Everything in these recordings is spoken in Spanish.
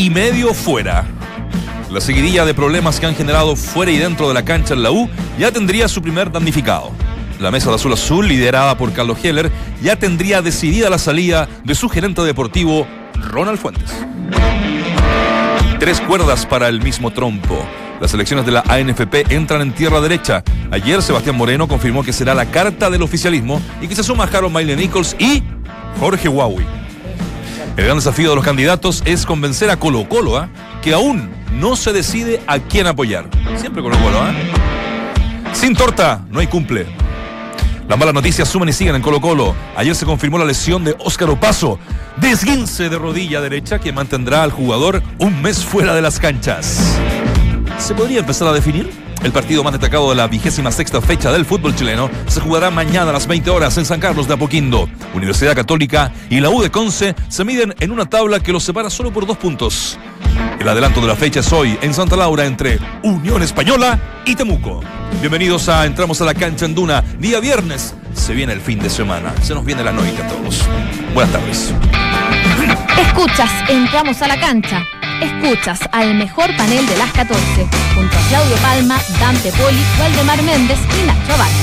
Y medio fuera. La seguidilla de problemas que han generado fuera y dentro de la cancha en la U ya tendría su primer damnificado. La mesa de Azul Azul, liderada por Carlos Heller, ya tendría decidida la salida de su gerente deportivo, Ronald Fuentes. Tres cuerdas para el mismo trompo. Las elecciones de la ANFP entran en tierra derecha. Ayer Sebastián Moreno confirmó que será la carta del oficialismo y que se suma Harold Maile Nichols y Jorge Huawei. El gran desafío de los candidatos es convencer a Colo Colo, ¿ah? que aún no se decide a quién apoyar. Siempre Colo Colo, ¿ah? Sin torta, no hay cumple. Las malas noticias suman y siguen en Colo Colo. Ayer se confirmó la lesión de Óscar Opaso, desguince de rodilla derecha que mantendrá al jugador un mes fuera de las canchas. ¿Se podría empezar a definir? El partido más destacado de la vigésima sexta fecha del fútbol chileno se jugará mañana a las 20 horas en San Carlos de Apoquindo. Universidad Católica y la U de Conce se miden en una tabla que los separa solo por dos puntos. El adelanto de la fecha es hoy en Santa Laura entre Unión Española y Temuco. Bienvenidos a Entramos a la cancha en Duna. Día viernes se viene el fin de semana. Se nos viene la noche a todos. Buenas tardes. Escuchas, entramos a la cancha. Escuchas al mejor panel de las 14, junto a Claudio Palma, Dante Poli, Waldemar Méndez y Nacho Abarca.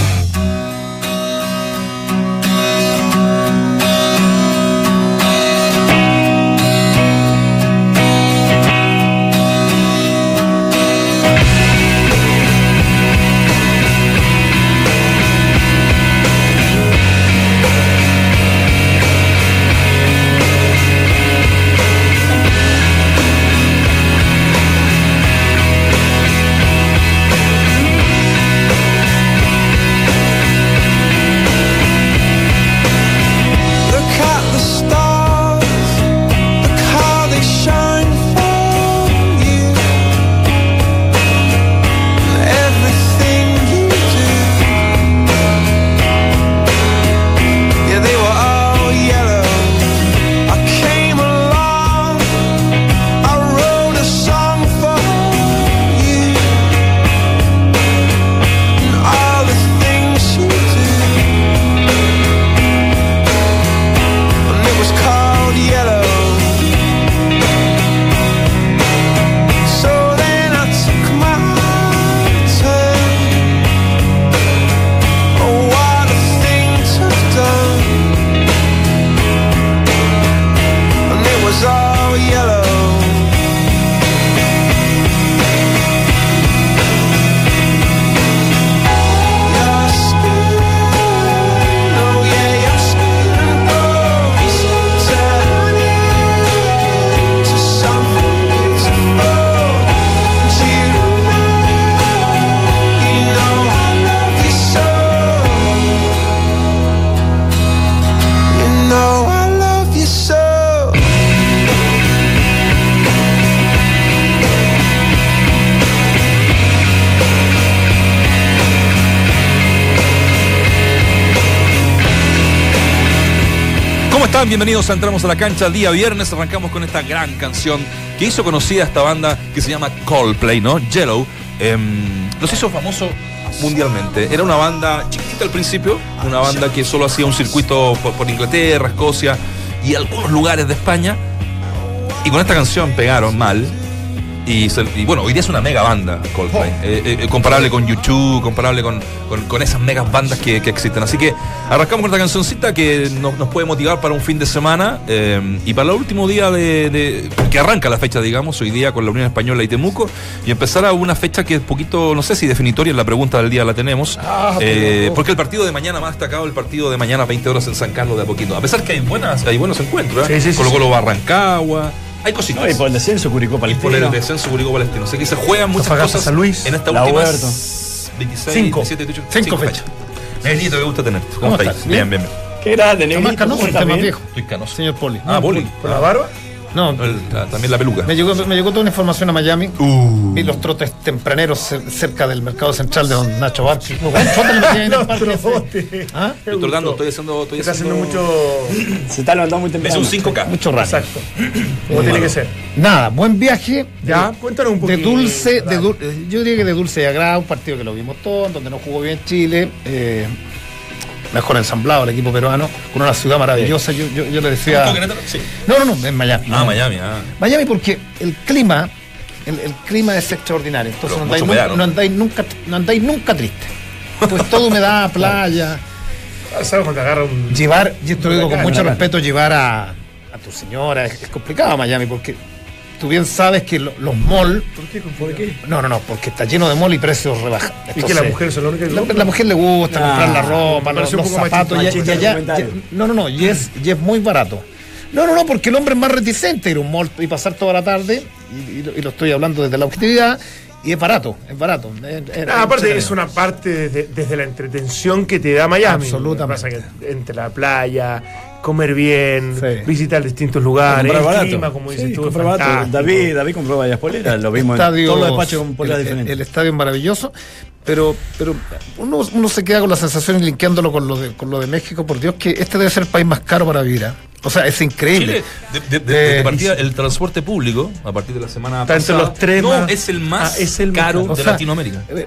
Bienvenidos a Entramos a la cancha. Día viernes arrancamos con esta gran canción que hizo conocida esta banda que se llama Coldplay, ¿no? Yellow. Em, los hizo famoso mundialmente. Era una banda chiquitita al principio, una banda que solo hacía un circuito por Inglaterra, Escocia y algunos lugares de España. Y con esta canción pegaron mal. Y, bueno, hoy día es una mega banda Coldplay. Eh, eh, eh, comparable con YouTube, comparable con, con- con esas megas bandas que, que existen. Así que arrancamos con esta cancioncita que nos, nos puede motivar para un fin de semana eh, y para el último día de, de- que arranca la fecha, digamos, hoy día con la Unión Española y Temuco. Y empezar a una fecha que es poquito, no sé si definitoria, la pregunta del día la tenemos. Eh, porque el partido de mañana más destacado, el partido de mañana 20 horas en San Carlos de Apoquito. A pesar que hay buenas, hay buenos encuentros, ¿eh? Sí, sí, sí, Colo. Colo Barrancagua. Hay cositas. No, y por el descenso, Curicó Y por el Palestino. descenso Curicó Palestino. O sea que se juegan muchas cosas San Luis, en esta La última Huerta. 26, Cinco. 17, 18, Cinco fechas. Negrito, que gusta tener. ¿Cómo, ¿Cómo estáis? estás? Bien, ¿Bien? bien, bien. Qué grande, Está más negrito. canoso, ¿Cómo está más viejo. Estoy canoso. Señor Poli. Ah, Poli. ¿Por la barba? No, El- la- también la peluca. me llegó, me llegó toda una información a Miami. Uh. Vi los trotes tempraneros cer- cerca del mercado central de don Nacho Barchi. Trotes. ¿Ah? Estoy trotando, estoy haciendo. Estoy Está haciendo haciendo mucho. Se está levantando muy Es temprano. un 5K. Mucho raro. Exacto. Como tiene que ser. Nada, buen viaje. Ya, de- cuéntanos un De poquito. dulce, de Dale. dul- eh, yo diría que de dulce y agrado, un partido que lo vimos todos, donde no jugó bien Chile. eh, mejor ensamblado el equipo peruano, con una ciudad maravillosa. Yo, yo, yo le decía. Sí. No, no, no, en Miami. Ah, No. Miami, ah. Miami porque el clima, el, el clima es extraordinario. Entonces Pero no andáis, humedad, ¿no? no andáis nunca, no andáis nunca triste. Pues todo humedad, playa. ¿Sabes cuando agarra un. Llevar, y esto lo digo con mucho respeto, llevar a, a tu señora es, es complicado Miami porque tú bien sabes que lo- los malls. ¿Por qué? ¿Por qué? No, no, no, porque está lleno de mall y precios rebajan. ¿Y que Entonces, las mujeres son las únicas que la, la mujer le gusta comprar la ropa, los, los zapatos, y, machista, y machista ya- no, no, no, y es, y es muy barato. No, no, no, porque el hombre es más reticente ir a un mall y pasar toda la tarde, y, y lo, y lo estoy hablando desde la objetividad, y es barato, es barato. Es- es- Ah, aparte es es una parte desde, desde la entretención que te da Miami. Absolutamente. Pasa que entre la playa, comer bien, Sí. visitar distintos lugares, Comprar el barato. clima, como dices Sí, tú, comprar barato. fantástico. David, David compró varias poleras, lo en estadio- todos los despachos con poleras el, diferentes. el estadio es maravilloso, pero, pero uno, uno se queda con la sensación linkeándolo con lo, de, con lo de México, por Dios, que este debe ser el país más caro para vivir. ¿ah? O sea, es increíble. Chile, de, de- de- Eh, de partida, el transporte público, a partir de la semana Está entre pasada, los tres no, más- es el más Ah, es el más caro de sea, Latinoamérica. Eh,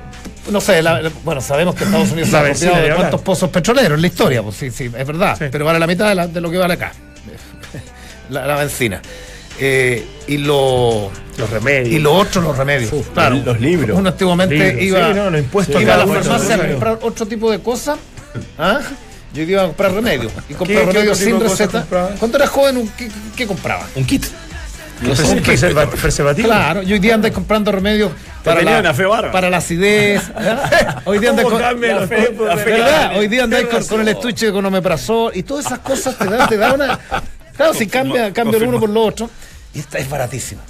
No sé, la- la- bueno, sabemos que Estados Unidos se ha apropiado de cuántos pozos petroleros en la historia, pues sí, sí, es verdad, Sí. pero vale la mitad de, la- de lo que vale acá, la, la benzina. Eh, y lo Los remedios. y lo otro, los remedios. Uf, claro, los libros. Uno antiguamente Libros, iba, sí, no, los impuestos iba a la farmacia a comprar otro tipo de cosas. ¿ah? Yo iba a comprar remedios y otro tipo sin receta. Cuando era joven, un- ¿qué, qué compraba? Un kit. No sé, Un preserva- preservativo. Claro, yo hoy día andáis comprando remedios para la, para la acidez. Hoy día andáis ¿Cómo con, cambia la los fe- tiempos? la fe- ¿verdad? Hoy día andáis con, Tienes con el estuche con omeprazol y todas esas cosas te dan, te da una. Claro, si cambia, cambia el uno por lo otro. Y esta es baratísimo.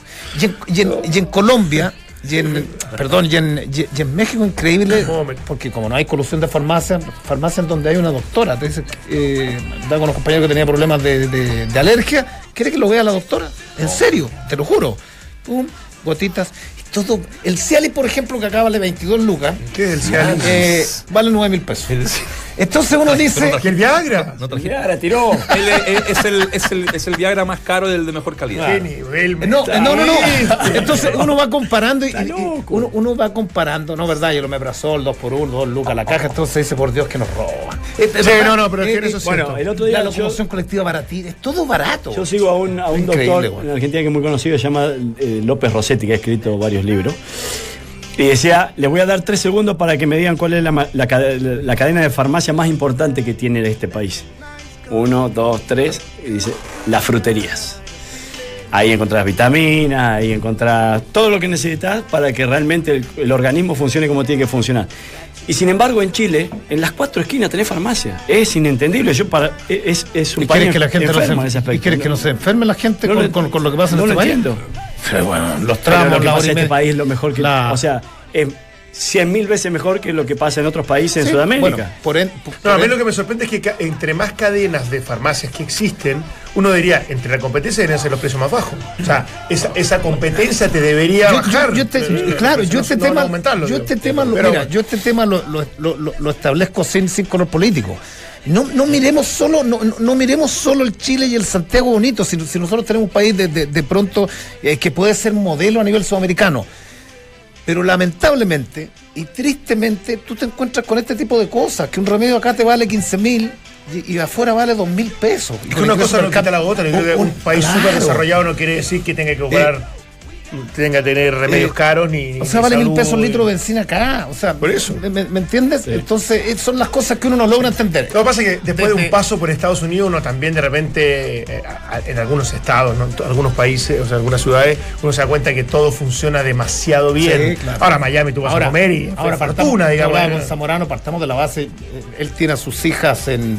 Y en, y en- y en Colombia, y en, perdón, y en, y- en México increíble, ¿Cómo me- porque como no hay colusión de farmacia, farmacia en donde hay una doctora, te dice, eh, da con unos compañeros que tenía problemas de, de- de alergia, quiere que lo vea la doctora, en serio, te lo juro. Pum, gotitas, todo. El Cialis, por ejemplo, que acá vale 22 lucas, ¿Qué es el Cialis? eh, vale 9 mil pesos. Entonces uno dice, ¿Y el Viagra? No traje- Mirá, la tiró. Él es, es el, es, el, es el Viagra más caro del de mejor calidad. ¿Qué nivel? me No, no, no, no. Entonces uno va comparando y, y- loco. uno, uno va comparando, ¿no? ¿Verdad? Yo lo me abrazó, dos por uno, dos lucas la caja, entonces dice, por Dios que nos roban. Es- es Sí, verdad. no, no, pero es que Eh, eso eh, es Bueno, cierto. el otro La día yo, locomoción colectiva baratita, es todo barato. yo sigo a un, a un doctor bueno. en Argentina que es muy conocido, se llama eh, López Rossetti, que ha escrito varios libros. Y decía, le voy a dar tres segundos para que me digan cuál es la, la la cadena de farmacia más importante que tiene este país. Uno, dos, tres. Y dice, las fruterías. Ahí encontrás vitaminas, ahí encontrás todo lo que necesitas para que realmente el, el organismo funcione como tiene que funcionar. Y sin embargo, en Chile, en las cuatro esquinas tenés farmacia. Es inentendible. Yo para, es, es un ¿Y país quieres que la gente no se, en ese ¿y aspecto. quieres que no se enferme la gente No con, lo- con- con lo que pasa en no este lo país? entiendo. Pero bueno, los Pero tramos, lo que la pasa en este país es lo mejor que. La- O sea, es cien mil veces mejor que lo que pasa en otros países Sí, en Sudamérica. bueno, por en- por- No, a mí en- lo que me sorprende es que ca- entre más cadenas de farmacias que existen, uno diría, entre la competencia deberían ser los precios más bajos. O sea, esa, esa competencia te debería Yo- bajar. yo- yo este- Eh, claro, no- yo este no- no tema, aumentarlo, yo este tema, lo, mira, yo este tema lo, lo- lo- lo- lo establezco sin, sin color político. No, no miremos solo, no, no- miremos solo el Chile y el Santiago bonito, si, si nosotros tenemos un país de, de- de pronto eh, que puede ser modelo a nivel sudamericano. Pero lamentablemente y tristemente tú te encuentras con este tipo de cosas, que un remedio acá te vale 15 mil y, y afuera vale 2 mil pesos. Es que una cosa no quita la otra. Un- Un país claro. súper desarrollado no quiere decir que tenga que cobrar, tenga que tener remedios Eh, caros ni. O ni sea, vale mil salud, pesos el ni- litro de benzina acá. O sea, Por eso. ¿Me, me- me entiendes? Entonces, eh, son las cosas que uno no logra entender. Lo que pasa es que después de un paso por Estados Unidos, uno también de repente, eh, en algunos estados, ¿no? En to- algunos países, o sea, algunas ciudades, uno se da cuenta que todo funciona demasiado bien. Sí, claro. Ahora Miami tú vas a comer y ahora partamos, fortuna, digamos. hablaba con Zamorano, partamos de la base. Él tiene a sus hijas en.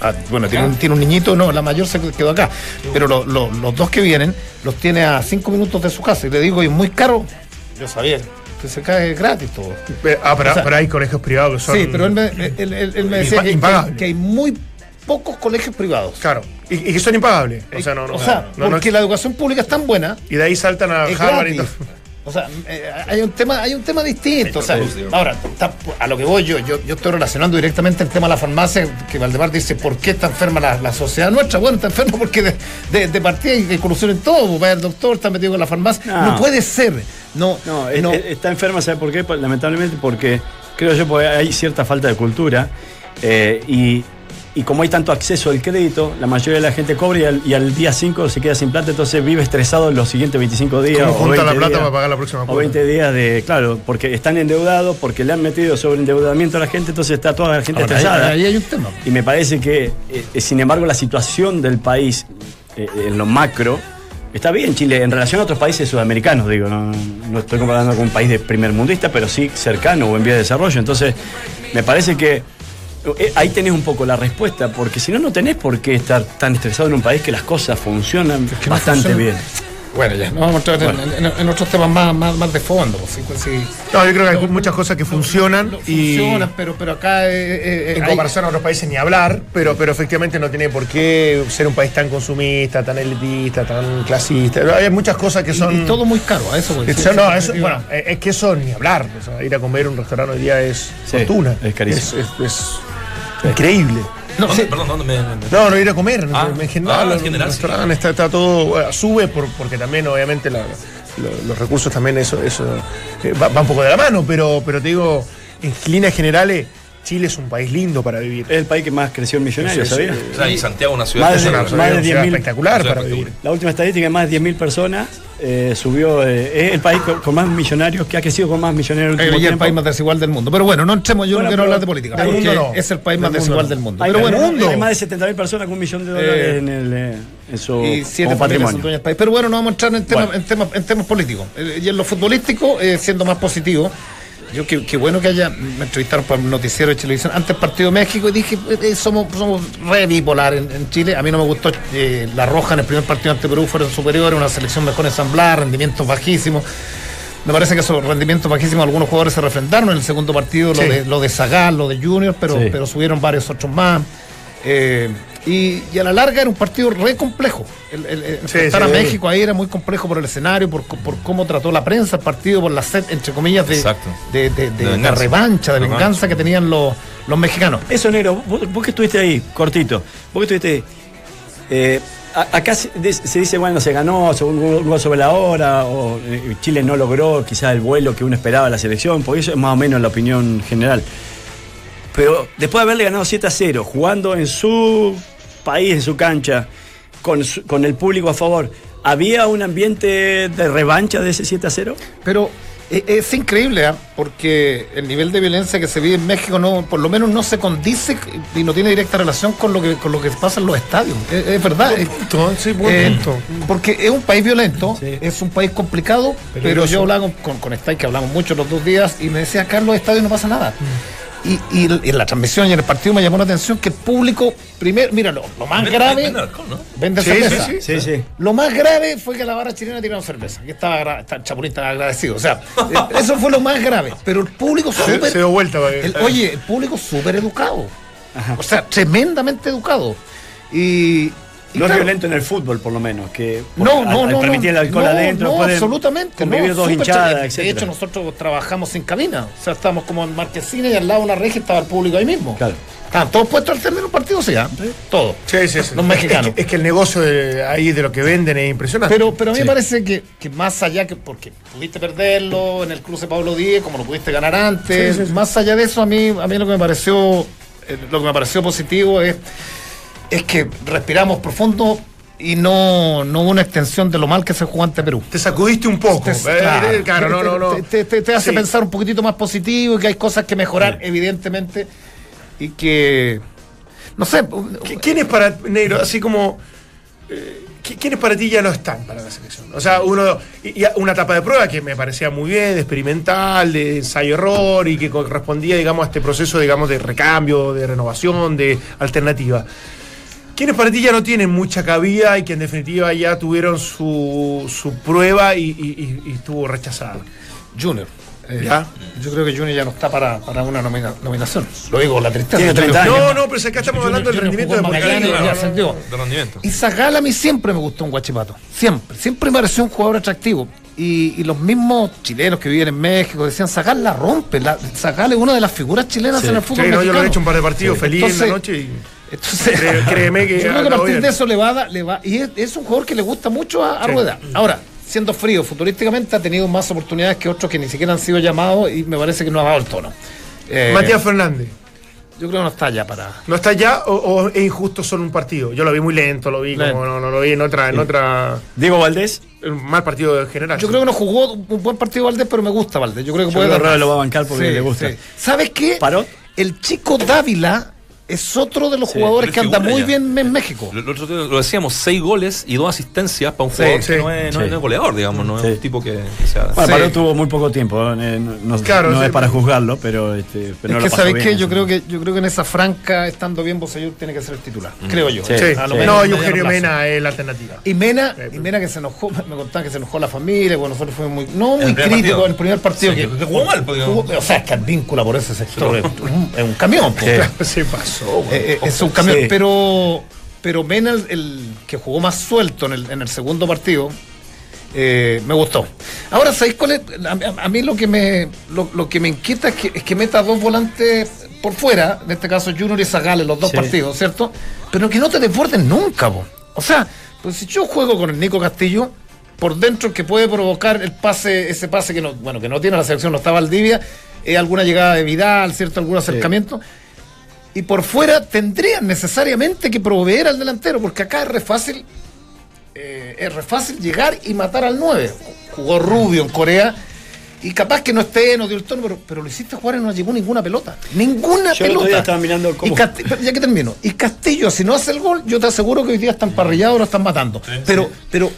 Ah, bueno, tiene un, tiene un niñito, no, la mayor se quedó acá. Pero lo- lo- los dos que vienen los tiene a cinco minutos de su casa. Y le digo, y es muy caro. Yo sabía que se cae gratis todo. Ah, pero, O sea, pero hay colegios privados que son. Sí, pero él me, él- él- él me decía que, que- hay muy pocos colegios privados. Claro. Y, que son impagables. O sea, no, no. o sea, no- no- porque la educación pública es tan buena y de ahí saltan a Harvard y todo. O sea, eh, hay un tema, hay un tema distinto. O sea, ahora, está- a lo que voy yo, yo, yo estoy relacionando directamente el tema de la farmacia, que Valdemar dice, ¿por qué está enferma la, la sociedad nuestra? Bueno, está enferma porque de, de, de partida hay corrupción en todo, va el doctor, está metido con la farmacia. No, No. puede ser. No, No, es- no. es- está enferma, ¿sabe por qué? Pues, Lamentablemente porque creo yo porque hay cierta falta de cultura Eh, y, y como hay tanto acceso al crédito, la mayoría de la gente cobra y al, y al día 5 se queda sin plata, entonces vive estresado los siguientes 25 días. ¿Cómo o junta la 20 plata días. para pagar la próxima O cuota? 20 días de, claro, porque están endeudados, porque le han metido sobre endeudamiento a la gente, entonces está toda la gente Ahora, estresada. ahí hay un tema. Y me parece que, eh, sin embargo, la situación del país eh, en lo macro está bien. Chile, en relación a otros países sudamericanos, digo, no, no estoy comparando con un país de primer mundista, pero sí cercano o en vía de desarrollo. Entonces, me parece que eh, ahí tenés un poco la respuesta, porque si no, no tenés por qué estar tan estresado en un país que las cosas funcionan que no bastante funciona. bien. Bueno, ya, no vamos a entrar en- en, en otros temas más, más, más de fondo. pues, sí, pues, sí. No, yo creo que hay muchas cosas que funcionan No y funcionan, pero, pero acá eh, eh, en hay- comparación a otros países ni hablar, pero, pero efectivamente no tiene por qué ser un país tan consumista, tan elitista, tan clasista. Hay muchas cosas que son... y todo muy caro, a eso voy. Eso, Sí, no, eso- bueno, eh, es que eso ni hablar. O sea, ir a comer a un restaurante hoy día es Sí, fortuna. es carísimo. Es, es- es increíble. No, ¿Dónde- sí. Perdón, ¿dónde me.? me- No, no ir a comer. Ah, en general, ah, en general, sí. está, está todo. bueno, sube por- porque también, obviamente, la- los recursos también, eso, eso eh, va, va un poco de la mano. Pero, pero te digo, en líneas generales, Chile es un país lindo para vivir. Es el país que más creció en millonarios, Sí, sí, ¿sabías? O sea, y Santiago es una ciudad. Más Es de- una, más una de ciudad 10.000 espectacular ciudad para vivir. La última estadística es más de 10.000 personas. eh, subió, eh, es el país con, con más millonarios, que ha crecido con más millonarios en el último y el tiempo. país más desigual del mundo. Pero bueno, no entremos, yo Bueno, no quiero hablar de política, del porque mundo no. es el país Del más mundo desigual no. del mundo. Hay, Pero hay- bueno, hay más de 70.000 personas con un millón de dólares eh, en, el, eh, en su y siete patrimonio. del país. Pero bueno, no vamos a entrar en temas, Bueno. en temas, en temas políticos. Eh, Y en lo futbolístico, eh, siendo más positivo, yo qué qué bueno que haya, me entrevistaron para un noticiero de televisión antes partido México y dije, eh, eh, somos, somos re bipolar en, en Chile. A mí no me gustó eh, la roja en el primer partido ante Perú, fueron superiores, una selección mejor ensamblada, rendimientos bajísimos. Me parece que esos rendimientos bajísimos, algunos jugadores se refrendaron en el segundo partido, Sí. lo de lo de Zagal, lo de Junior, pero, Sí. pero subieron varios otros más. Eh, y, y a la larga era un partido re complejo. El, el- el Sí, enfrentar sí, a sí. México ahí era muy complejo por el escenario, por, por cómo trató la prensa el partido, por la sed, entre comillas, de, de, de- de- De de venganza. revancha, de venganza que tenían los, los mexicanos. Eso, negro, vos, vos que estuviste ahí, cortito, vos que estuviste ahí, eh, a- acá se, dice, bueno, se ganó, se- un gol sobre la hora, o eh, Chile no logró quizás el vuelo que uno esperaba de la selección, porque eso es más o menos la opinión general. Pero después de haberle ganado 7 a 0, jugando en su país, en su cancha, con, su- con el público a favor, ¿había un ambiente de revancha de ese 7 a 0? Pero eh, es increíble, ¿ah? porque el nivel de violencia que se vive en México no, por lo menos no se condice y no tiene directa relación con lo que, con lo que pasa en los estadios. Es, es verdad. es- Punto, sí, buen Eh, punto. porque es un país violento, Sí. es un país complicado, pero yo hablaba con, con, con Stay, que hablamos mucho los dos días, y me decía, acá en los estadios no pasa nada. Y, en la transmisión y en el partido me llamó la atención que el público, primero, mira, lo, lo más grave, Vende alcohol, ¿no? vende Sí, cerveza. sí, Sí, sí. Lo más grave fue que la barra chilena tiraron cerveza. Y estaba, el Chapulín estaba agradecido. O sea, eh, eso fue lo más grave. Pero el público súper. se dio vuelta. que- el- oye, el público súper educado. O sea, tremendamente educado. Y. No es violento en el fútbol, por lo menos, que No, al- no, al no. permitir el alcohol no, adentro, No, absolutamente. convivir no, dos hinchadas, etc. De hecho, nosotros trabajamos sin cabina. O sea, estábamos como en Marquesina y al lado de una regia estaba el público ahí mismo. Claro. Estaban todos puestos al término del partido, sí, ¿ah? Todo. Sí, sí, sí. Los mexicanos. Es que, es que el negocio de, ahí de lo que venden es impresionante. Pero, pero a mí Sí. me parece que, que más allá que porque pudiste perderlo en el cruce Pablo Díez, como lo pudiste ganar antes, Sí, sí, sí. más allá de eso, a mí, a mí lo que me pareció, eh, lo que me pareció positivo es, es que respiramos profundo y no, no hubo una extensión de lo mal que se jugó ante Perú. Te sacudiste un poco. Te- Eh, eh, claro, no, no, no. Te, te- te- te hace Sí. pensar un poquitito más positivo y que hay cosas que mejorar, evidentemente, y que, no sé, ¿Qui- ¿Quién es para Negro? Así como. eh, ¿qui- ¿Quiénes para ti ya no están para la selección? O sea, uno. Y, y una etapa de prueba que me parecía muy bien, de experimental, de ensayo-error y que correspondía, digamos, a este proceso, digamos, de recambio, de renovación, de alternativa. ¿Quiénes para ti ya no tienen mucha cabida y que en definitiva ya tuvieron su, su prueba y, y- y- y estuvo rechazada? Junior. eh, ¿Ya? Yo creo que Junior ya no está para, para una nomina- nominación. Lo digo, con la tristeza. Tiene 30 años. No, no, pero si acá estamos Junior- hablando del rendimiento en deportivo. Magallanes y. De rendimiento. Zagal a mí siempre me gustó un guachipato. Siempre. Siempre me pareció un jugador atractivo. Y, y los mismos chilenos que viven en México decían, Zagal la rompe. La, Zagal es una de las figuras chilenas en el fútbol Sí, no, yo lo he mexicano". hecho un par de partidos feliz en Entonces- la noche y. Entonces, Cré- créeme que yo creo que a partir bien. de eso le va a dar- le va, y es, es un jugador que le gusta mucho a, a Sí. Rueda. Ahora, siendo frío, futurísticamente ha tenido más oportunidades que otros que ni siquiera han sido llamados y me parece que no ha dado el tono. Eh, Matías Fernández. Yo creo que no está ya para. ¿No está ya o, o es injusto solo un partido? Yo lo vi muy lento, lo vi Lento. como no, no lo vi en otra, en otra Diego Valdés, un mal partido en general. Yo creo que no jugó un buen partido Valdés, pero me gusta Valdés. Yo creo que Yo puede creo dar lo va a bancar porque le gusta. ¿Sabes qué? ¿Paró? El chico Dávila es otro de los Sí, jugadores que anda muy ya. bien en México. Lo, decíamos, seis goles y dos asistencias para un Sí, jugador que sí. no es, no es- Sí. no es goleador, digamos, no Sí. es un tipo que, que sea. Bueno, Sí. Paró tuvo muy poco tiempo, eh, no, Claro, no sí. es para juzgarlo, pero, este, pero no es que pasó sabes qué, yo creo que yo creo que en esa franca estando bien Bosellur tiene que ser el titular, creo yo. Sí, Sí. A lo sí. menos No, Eugenio. Mena es la alternativa. Y Mena, y Mena que se enojó, me contaban que se enojó la familia, bueno, nosotros fuimos muy, no muy ¿El partido? en el primer partido. Sí, que, jugó mal, o sea, es que víncula por ese sector es un, es un camión. po. Se pasó. Eh, eh, es un Sí. pero, pero Mena, el, el que jugó más suelto en el, en el segundo partido, eh, me gustó. Ahora, ¿sabéis cuál es? A, mí lo que me lo, lo que me inquieta es que, es que meta dos volantes por fuera, en este caso Junior y Zagal en los dos Sí. partidos, ¿cierto? Pero que no te desborden nunca, po. O sea, pues si yo juego con el Nico Castillo, por dentro que puede provocar el pase, ese pase que no, bueno, que no tiene la selección, no está Valdivia, eh, alguna llegada de Vidal, ¿cierto? Algún acercamiento. Y por fuera tendrían necesariamente que proveer al delantero, porque acá es re fácil, eh, es re fácil llegar y matar al 9. Jugó Rubio en Corea. Y capaz que no esté, no dio el tono, pero, pero lo hiciste jugar y no llegó ninguna pelota. Ninguna Yo pelota. estaba mirando cómo- Y ya que termino. Y Castillo, si no hace el gol, yo te aseguro que hoy día están parrillados lo están matando. Pero, pero,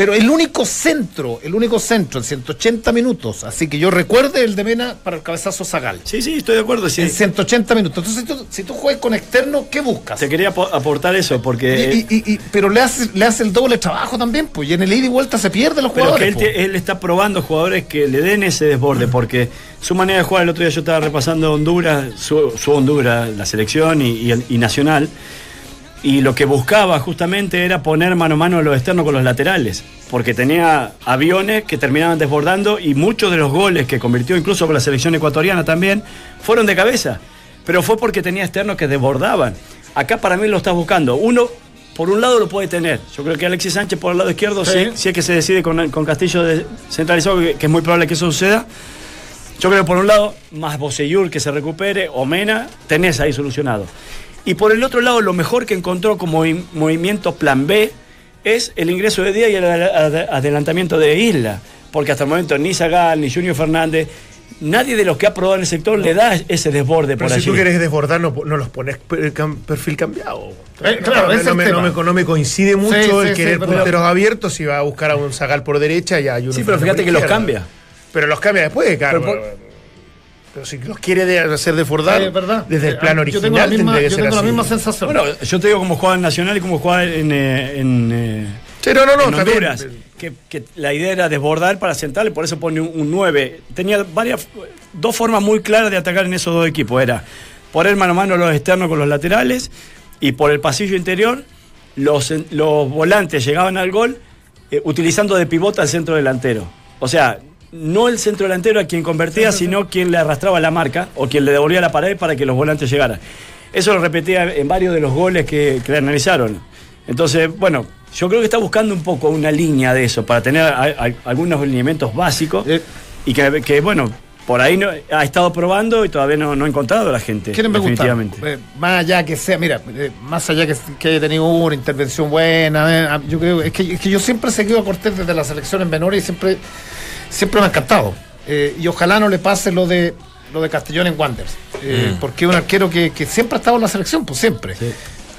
pero el único centro, el único centro en 180 minutos, así que yo recuerde el de Mena para el cabezazo Zagal. Sí, sí, estoy de acuerdo. sí. En 180 minutos. Entonces, si tú, si tú juegas con externo, ¿qué buscas? Te quería apo- aportar eso, porque... Y- y- y- pero le hace, le hace el doble trabajo también, pues, y en el ida y vuelta se pierden los Pero que jugadores. él, pues. te- él está probando jugadores que le den ese desborde, porque su manera de jugar, el otro día yo estaba repasando Honduras, su, su Honduras, la selección y, y Nacional, y lo que buscaba justamente era poner mano a mano a los externos con los laterales, porque tenía aviones que terminaban desbordando y muchos de los goles que convirtió incluso con la selección ecuatoriana también fueron de cabeza, pero fue porque tenía externos que desbordaban. Acá para mí lo estás buscando. Uno, por un lado lo puede tener. Yo creo que Alexis Sánchez por el lado izquierdo, Sí. sí, si es que se decide con, con Castillo de- centralizado, que, que es muy probable que eso suceda. Yo creo que por un lado, más Boseyur que se recupere, o Mena, tenés ahí solucionado. Y por el otro lado, lo mejor que encontró como movi- movimiento plan B es el ingreso de Díaz y el ad- ad- adelantamiento de Isla. Porque hasta el momento ni Zagal, ni Junior Fernández, nadie de los que ha probado en el sector le da ese desborde Pero por si allí. tú quieres desbordar, no, no los pones perfil cambiado. Eh, claro, no, no me, no me- no me coincide mucho Sí, el sí, querer sí, pero- punteros abiertos y va a buscar a un Zagal por derecha y a Junior Sí, pero fíjate que los cambia. Pero los cambia después, claro. Pero Pero, por- pero si los quiere de- hacer desbordar Sí, es verdad. desde el Eh, plano yo original, tengo la misma, tendría que yo ser tengo la así. misma sensación. Bueno, yo te digo cómo juega en Nacional y cómo juega en, eh, en, eh, Sí, no, no, en. Honduras, que, que la idea era desbordar para sentarle, por eso pone un, un 9. Tenía varias, dos formas muy claras de atacar en esos dos equipos. Era poner mano a mano los externos con los laterales y por el pasillo interior los, los volantes llegaban al gol eh, utilizando de pivota al centro delantero. O sea, no el centro delantero a quien convertía, sino quien le arrastraba la marca o quien le devolvía la pared para que los volantes llegaran. Eso lo repetía en varios de los goles que, que le analizaron. Entonces, bueno, yo creo que está buscando un poco una línea de eso para tener a- a- algunos elementos básicos Eh. y que, que, bueno, por ahí no, ha estado probando y todavía no, no ha encontrado la gente. ¿Quiénes me gustan? definitivamente. Eh, más allá que sea, mira, eh, más allá que, que haya tenido una intervención buena, eh, ah, yo creo es que, es que yo siempre he seguido a Cortés desde las selecciones menores y siempre, siempre me ha encantado. Eh, y ojalá no le pase lo de lo de Castellón en Wanderers. Eh, Porque es un arquero que, que siempre ha estado en la selección, pues siempre.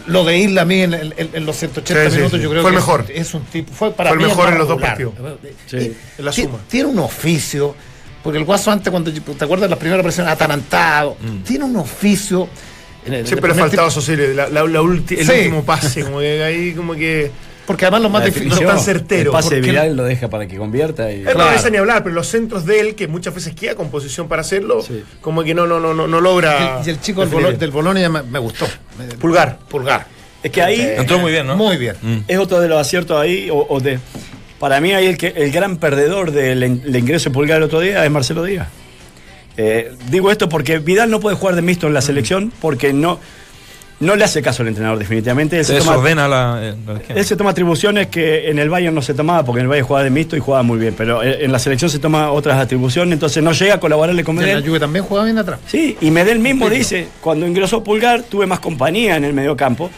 Lo de Isla a mí en, en- en los 180 Sí, sí, minutos sí. yo creo Fue que el mejor. Es, es un tipo, fue para Fue el mejor en los dos partidos. Y la suma. Tiene un oficio, porque el Guaso antes, cuando te acuerdas de las primeras presiones, atarantado, tiene un oficio. Siempre le faltaba eso, la, la- la ulti- el último pase, como que ahí como que Porque además lo más difícil. no tan certero, El pase porque- Vidal lo deja para que convierta y... Él no Claro. necesita ni hablar, pero los centros de él, que muchas veces queda con posición para hacerlo, Sí. como que no, no, no, no, no logra. Y el, y el chico del, definir. Bolo- del Bolonia me, me gustó. Pulgar. Pulgar. Es que ahí Entró muy bien, ¿no? Muy bien. es otro de los aciertos ahí, o, o de... Para mí ahí el, que, el gran perdedor del in- el ingreso de Pulgar el otro día es Marcelo Díaz. Eh, digo esto porque Vidal no puede jugar de mixto en la selección porque no... no le hace caso al entrenador, definitivamente. Él Se se, toma, desordena la, eh, la él se toma atribuciones que en el Bayern no se tomaba, porque en el Bayern jugaba de mixto y jugaba muy bien, pero en la selección se toma otras atribuciones, entonces no llega a colaborarle con en la Medel. Juve también jugaba bien atrás. Sí, y Medel mismo dice, cuando ingresó Pulgar tuve más compañía en el mediocampo.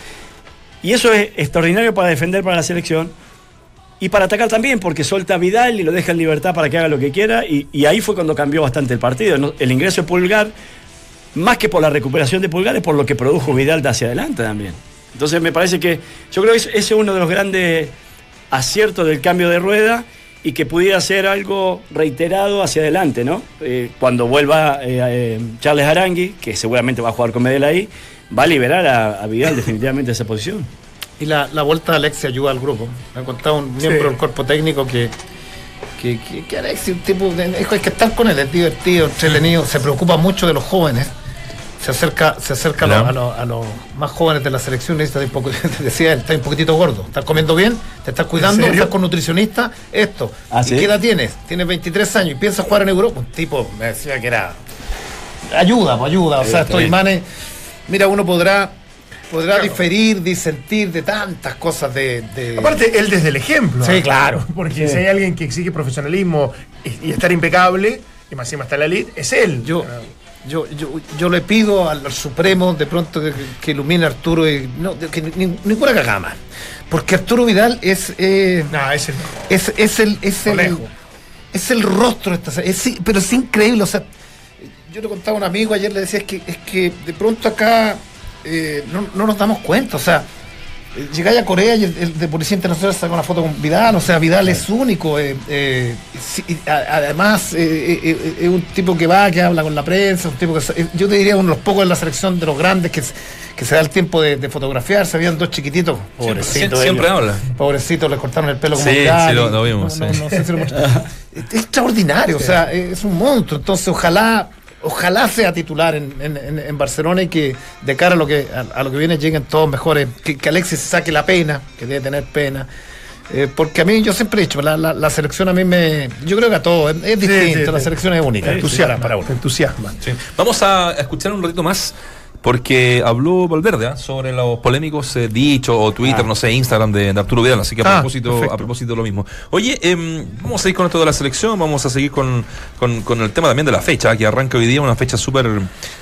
Y eso es extraordinario para defender para la selección. Y para atacar también, porque suelta a Vidal y lo deja en libertad para que haga lo que quiera. Y, y ahí fue cundo cambió bastante el partido. ¿no? El ingreso de Pulgar, más que por la recuperación de Pulgar, es por lo que produjo Vidal de hacia adelante también. Entonces me parece que, yo creo que es- ese es uno de los grandes aciertos del cambio de rueda y que pudiera ser algo reiterado hacia adelante, ¿no? Eh, cuando vuelva eh, eh, Charles Arangui, que seguramente va a jugar con Medel ahí, va a liberar a, a Vidal definitivamente de esa posición. Y la, la vuelta de Alexia ayuda al grupo. Me ha contado un miembro Sí. del cuerpo técnico que, que, que, que Alexia, un tipo, de, es que estar con él, es divertido, entretenido, se preocupa mucho de los jóvenes. Se acerca, se acerca a, los, a, los, a los más jóvenes de la selección y "Está un poco, te decía él, estás un poquitito gordo, estás comiendo bien, te estás cuidando, estás con nutricionista, esto. ¿Ah, ¿Y sí? qué edad tienes? Tienes 23 años y piensas jugar en Europa. Un tipo me decía que era ayuda, pues ayuda. O sea, estos bien. imanes, mira, uno podrá podrá diferir, disentir de tantas cosas de. de- Aparte, él desde el ejemplo. Sí, claro. Porque si hay alguien que exige profesionalismo y, y estar impecable, y más encima está en la elite, es él. yo, yo, yo, yo le pido al, al Supremo de pronto que, que ilumine a Arturo y no, que ni- ninguna cagada más. Porque Arturo Vidal es. eh, No, es el. es, es el es el, es el rostro de esta serie. Es- pero es increíble o sea yo le contaba a un amigo ayer le decía es que es que de pronto acá eh, no, no nos damos cuenta o sea llegáis a Corea y el, el de policía internacional saca una foto con Vidal o sea Vidal es único eh, eh, sí, y a- además eh, eh, es un tipo que va que habla con la prensa un tipo que yo te diría uno de los pocos de la selección de los grandes que, que se da el tiempo de, de fotografiarse habían dos chiquititos pobrecitos siempre, habla. Pobrecitos, le cortaron el pelo como Sí, Vidal, sí, lo- vimos, no, no- sí. no sé si lo es extraordinario, o sea, es un monstruo. Entonces, ojalá, ojalá sea titular en, en- en- en Barcelona y que de cara a lo que a, a lo que viene lleguen todos mejores. Que, que Alexis saque la pena, que debe tener pena. Eh, porque a mí, yo siempre he dicho, la, la- la selección a mí me. Yo creo que a todos, es, es distinto, sí, la sí. selección es única. Entusiasma, para, uno. entusiasma. Sí. Vamos a escuchar un ratito más porque habló Valverde ¿ah? sobre los polémicos eh, dichos o Twitter, Ah. no sé, Instagram de, de Arturo Vidal, así que a Ah, propósito, perfecto. a propósito lo mismo. Oye, em, vamos a seguir con esto de la selección, vamos a seguir con, con- con el tema también de la fecha, que arranca hoy día, una fecha súper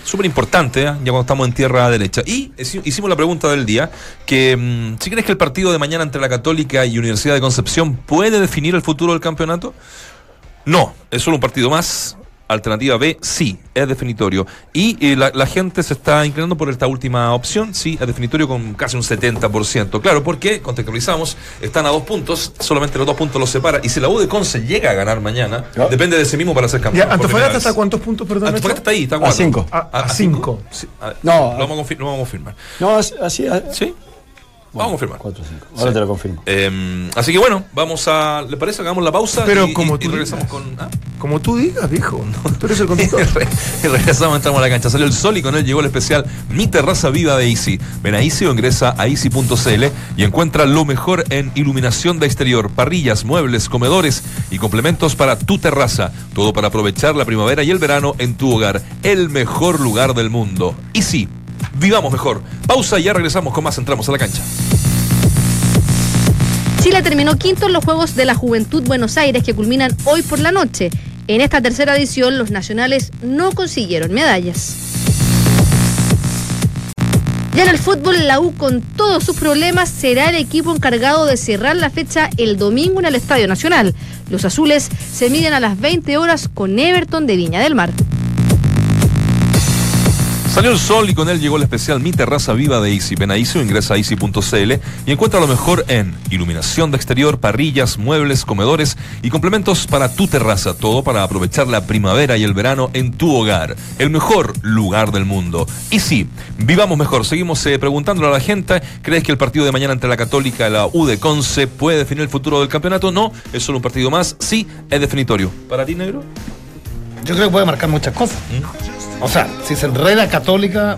súper importante, ¿ah? ya cuando estamos en tierra derecha. Y hici- hicimos la pregunta del día, que mm, si crees que el partido de mañana entre la Católica y Universidad de Concepción puede definir el futuro del campeonato? No, es solo un partido más. Alternativa B, sí, es definitorio. Y eh, la, la gente se está inclinando por esta última opción, sí, es definitorio con casi un 70%. Claro, porque, contextualizamos, están a dos puntos, solamente los dos puntos los separa. Y si la U de Conce llega a ganar mañana, ¿No? depende de ese mismo para ser campeón. ¿Antofagasta está a cuántos puntos, perdón? Antofagasta está ahí, está a cuatro. cinco. A- a cinco. Sí, a- No, lo, vamos lo vamos a confirmar. No, as- así. ah, Vamos a confirmar. 4 5. Ahora te lo confirmo. Eh, así que bueno, vamos a. ¿Le parece? Hagamos la pausa. Pero y, como y- y tú regresamos digas. con. ¿ah? Como tú digas, viejo. Tú eres el conductor. regresamos, entramos a la cancha. Salió el sol y con él llegó el especial Mi Terraza Viva de Easy. Ven a Easy o ingresa a easy.cl y encuentra lo mejor en iluminación de exterior, parrillas, muebles, comedores y complementos para tu terraza. Todo para aprovechar la primavera y el verano en tu hogar. El mejor lugar del mundo. Easy. Vivamos mejor. Pausa y ya regresamos con más. Entramos a la cancha. Chile terminó quinto en los Juegos de la Juventud Buenos Aires que culminan hoy por la noche. En esta tercera edición los nacionales no consiguieron medallas. Ya en el fútbol, la U con todos sus problemas será el equipo encargado de cerrar la fecha el domingo en el Estadio Nacional. Los azules se miden a las 20 horas con Everton de Viña del Mar. Salió el sol y con él llegó el especial Mi Terraza Viva de Easy. Ven a Easy o ingresa a easy.cl y encuentra lo mejor en iluminación de exterior, parrillas, muebles, comedores y complementos para tu terraza. Todo para aprovechar la primavera y el verano en tu hogar. El mejor lugar del mundo. Easy, vivamos mejor. Seguimos eh, preguntándole a la gente, ¿crees que el partido de mañana entre la Católica y la U de Conce puede definir el futuro del campeonato? No, es solo un partido más. Sí, es definitorio. ¿Para ti, negro? Yo creo que puede marcar muchas cosas. O sea, si se enreda Católica,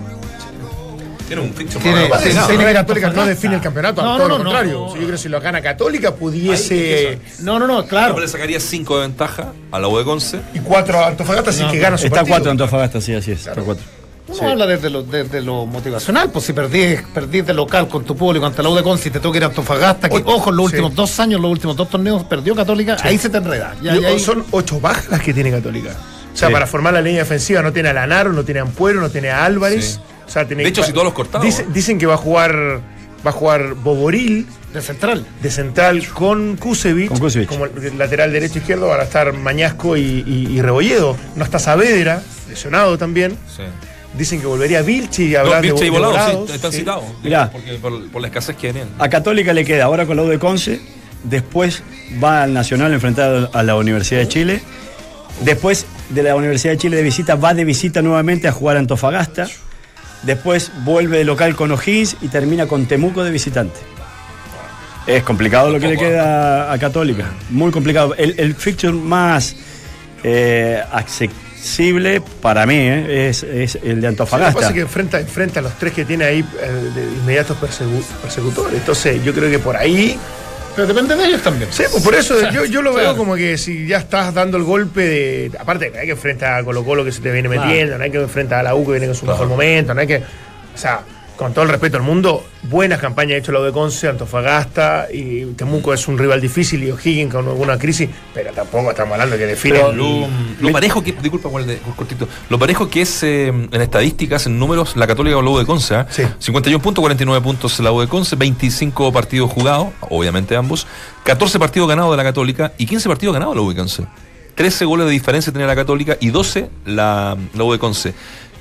Tiene un ficho Tiene- si no, se no, no, Católica no no, define el campeonato, no, todo no, lo no, contrario. no. Si yo creo que si lo gana Católica pudiese. no, no, no, claro. le sacaría 5 de ventaja a la U de Conce. Y cuatro a Antofagasta, si No, que gana su Está partido. 4 Antofagasta, sí, así es. Está 4. Uno Sí. habla desde lo, desde lo motivacional, pues si perdís, perdís de local con tu público ante la U de Conce y te toca ir a Antofagasta, que Oye, ojo, en los sí. últimos dos años, los últimos dos torneos perdió Católica, ahí se te enreda. Ya, Yo- ya ahí- Son ocho bajas las que tiene Católica. O sea, Sí. para formar la línea defensiva no tiene a Lanaro, no tiene a Ampuero, no tiene a Álvarez. Sí. O sea, tiene De hecho, si todos los cortados. Dicen, dicen que va a jugar va a jugar Boboril de central. de central con Kusevich, Con Kusevich. como lateral derecho izquierdo van a estar Mañasco y, y- y Rebolledo. No está Saavedra, lesionado también. Sí. Dicen que volvería Vilchi y No, hablar de, y de Volado, Volados, sí, están sí. citados. Mirá. Porque por, por la escasez que tenían. A Católica le queda ahora con la U de Conce, después va al Nacional a enfrentar a la Universidad de Chile, después de la Universidad de Chile de visita va de visita nuevamente a jugar a Antofagasta, después vuelve de local con O'Higgins y termina con Temuco de visitante. Es complicado lo que le queda a Católica, muy complicado. El, el fixture más eh, accesible para mí eh, es, el de Lo que Antofagasta. pasa es que enfrenta, enfrenta a los tres que tiene ahí eh, de inmediatos persecutores. Entonces, yo creo que por ahí. Pero depende de ellos también. Sí, pues por eso yo, yo lo veo como que si ya estás dando el golpe de. Aparte, no hay que enfrentar a Colo Colo que se te viene Claro. metiendo, no hay que enfrentar a la U que viene con su mejor momento, no hay que. O sea, con todo el respeto al mundo, buenas campañas ha hecho la de Conce, Antofagasta y Temuco es un rival difícil y O'Higgins con alguna crisis, pero tampoco estamos hablando que define. Pero Lo, lo parejo que, disculpa, cortito, lo parejo que es eh, en estadísticas, en números, la Católica con la U de Conce. ¿eh? Sí. 51 puntos, 49 puntos la U de Conce, 25 partidos jugados, obviamente ambos, 14 partidos ganados de la Católica y 15 partidos ganados de la U de Conce. 13 goles de diferencia tiene la Católica y 12 la, la U de Conce.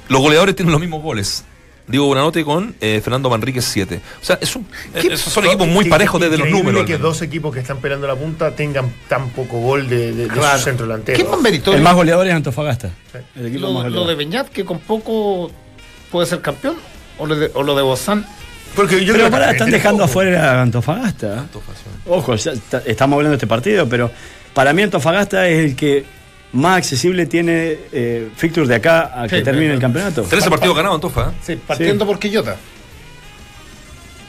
Los goleadores tienen los mismos goles. Diego Buenanote con eh, Fernando Manríquez 7. O sea, es un, eh, esos son equipos muy parejos desde los números. que dos equipos que están peleando la punta tengan tan poco gol de, de, de Claro. su centro delantero. ¿Qué más meritorio? El más goleador es Antofagasta. El equipo lo, más lo goleador. de Beñat, que con poco puede ser campeón, o lo de, o lo de Bozán. Porque yo Pero creo que pará, también están dejando poco. afuera a Antofagasta. Ojo, ya está- estamos hablando de este partido, pero para mí Antofagasta es el que más accesible tiene eh, fixtures de acá a que Sí, termine el campeonato. 13 partidos ganados, Antofa. ¿eh? Sí, partiendo por Quillota.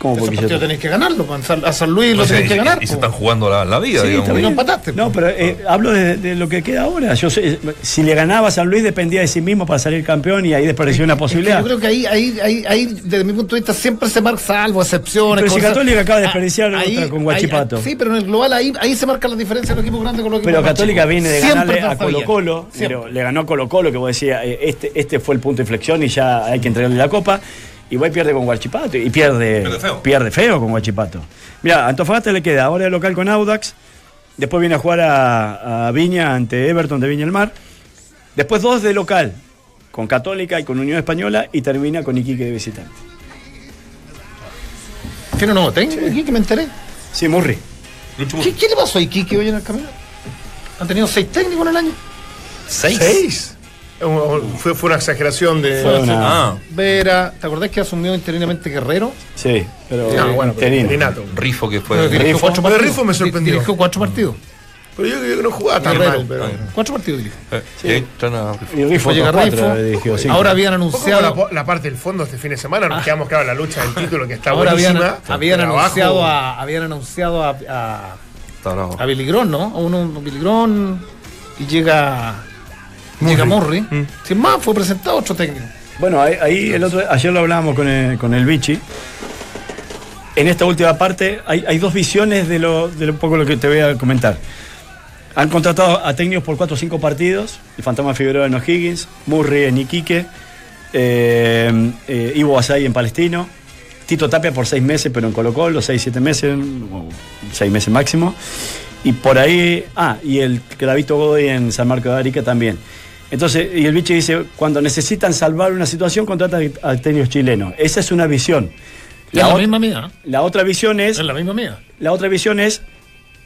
Como Ese porque partido tenéis que ganarlo. A San, Luis No lo tenéis que y- ganar. y, se están jugando la, la vida, Sí, digamos. no empataste, No, pero eh, hablo de, de lo que queda ahora. Yo sé, si le ganaba a San Luis dependía de sí mismo para salir campeón y ahí desperdició una Es que posibilidad. yo creo que ahí, ahí, ahí, ahí, desde mi punto de vista, siempre se marca salvo, excepciones. Pero si. Católica acaba de Ah, desperdiciar otra con Guachipato. ahí- sí, pero en el global ahí, ahí se marca la diferencia de los equipos grandes con los equipos Pero Católica viene de Siempre ganarle a. Colo Colo, pero le ganó a Colo Colo, que vos decías, eh, este, este fue el punto de inflexión y ya hay que entregarle la copa. Y va y pierde con Guachipato y pierde, Pierde feo. pierde feo con Guachipato. Mira, Antofagasta le queda ahora de local con Audax, después viene a jugar a, a Viña ante Everton de Viña del Mar, después dos de local con Católica y con Unión Española y termina con Iquique de visitante. ¿Tiene un nuevo técnico? Iquique, me enteré. Sí, Murri. ¿Qué, qué le pasó a Iquique hoy en el camino? Han tenido seis técnicos en el año. ¿Seis? O- Fue, fue una exageración de. Fue una- Ah, Vera, ¿te acordás que asumió interinamente Guerrero? Sí, pero No, bueno, pero interino. interinato. Rifo que Pero fue. dirigió cuatro Lo de partidos. Rifo me sorprendió. Dirigió cuatro partidos. Pero yo creo que no jugaba tan Guerrero, mal, pero. Cuatro partidos dirigió. Eh, Rifo. Y Rifo cuatro, Rifo. dirigió. Ahora habían la, anunciado. la parte del fondo este fin de semana, nos quedamos claro en la lucha del título que está Ahora habían, buenísima. habían pero anunciado a, habían anunciado a, a, a Billy Grón, ¿no? A uno, un Billy Grón y llega. Llega Morri. Mm. Sin más, fue presentado otro técnico. Bueno, ahí, ahí el otro, ayer lo hablábamos con el, con el Vichy. En esta última parte hay, hay dos visiones de lo, de lo- un poco lo que te voy a comentar. Han contratado a técnicos por 4 o 5 partidos. El Fantasma Figueroa en O'Higgins, Murray en Iquique, eh, eh, Ivo Asay en Palestino, Tito Tapia por 6 meses, pero en Colo Colo, 6, 7 meses, 6 meses máximo. Y por ahí, ah, y el Gravito Godoy en San Marco de Arica también. Entonces, y el bicho dice, cuando necesitan salvar una situación, contratan a técnicos chilenos. Esa es una visión. Es la ot- misma mía. ¿eh? la otra visión es, Es la misma mía. la otra visión es,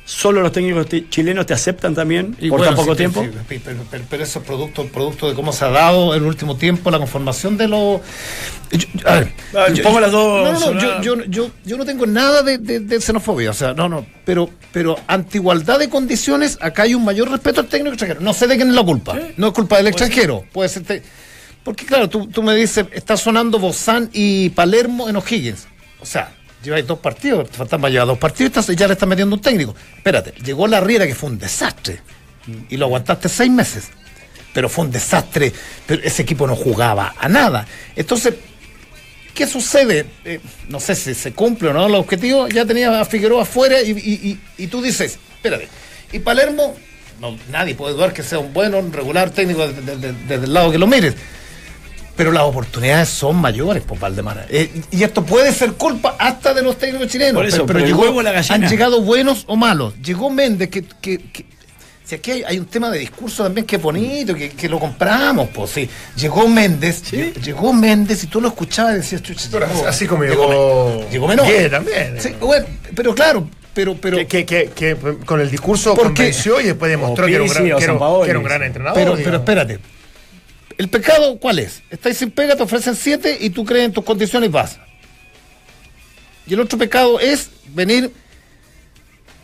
solo los técnicos chilenos te aceptan también Y por bueno, tan poco sí, tiempo. sí, pero, pero- pero eso es producto, producto de cómo se ha dado en el último tiempo la conformación de los. A ver, Ah, yo- pongo las dos No, no, no, yo, yo, yo, yo no tengo nada de, de- de xenofobia, o sea, no, no, pero, pero ante igualdad de condiciones, acá hay un mayor respeto al técnico extranjero. No sé de quién es la culpa, no es culpa del extranjero, puede ser. te- Porque claro, tú, tú me dices, está sonando Bozán y Palermo en O'Higgins. O sea, lleváis dos partidos, Fantasma lleva dos partidos y ya le estás metiendo un técnico. Espérate, llegó la Riera que fue un desastre y lo aguantaste seis meses. pero fue un desastre. Pero ese equipo no jugaba a nada. Entonces, ¿qué sucede? Eh, no sé si se cumple o no el objetivo. Ya tenía a Figueroa afuera y, tú dices, espérate, y Palermo, nadie puede dudar que sea un bueno, un regular técnico desde el lado que lo mires. Pero las oportunidades son mayores, por Valdemar. Eh, y esto puede ser culpa hasta de los técnicos chilenos. Por eso, pero, llegó- la gallina. han llegado buenos o malos. Llegó Méndez, que, que- que- si aquí hay, hay un tema de discurso también que es bonito, que, que lo compramos, pues sí. Llegó Méndez, Sí. llegó Méndez y tú lo escuchabas y decías, chucha, Pero llegó- así como llegó. Llegó menor. También. Sí, bueno, pero claro, pero, pero, que, que, que, que con el discurso Porque- convenció y después demostró que era, un gran, que era- que era un gran entrenador. pero, pero espérate. ¿El pecado cuál es? Estáis sin pega, te ofrecen siete y tú crees en tus condiciones y vas. Y el otro pecado es venir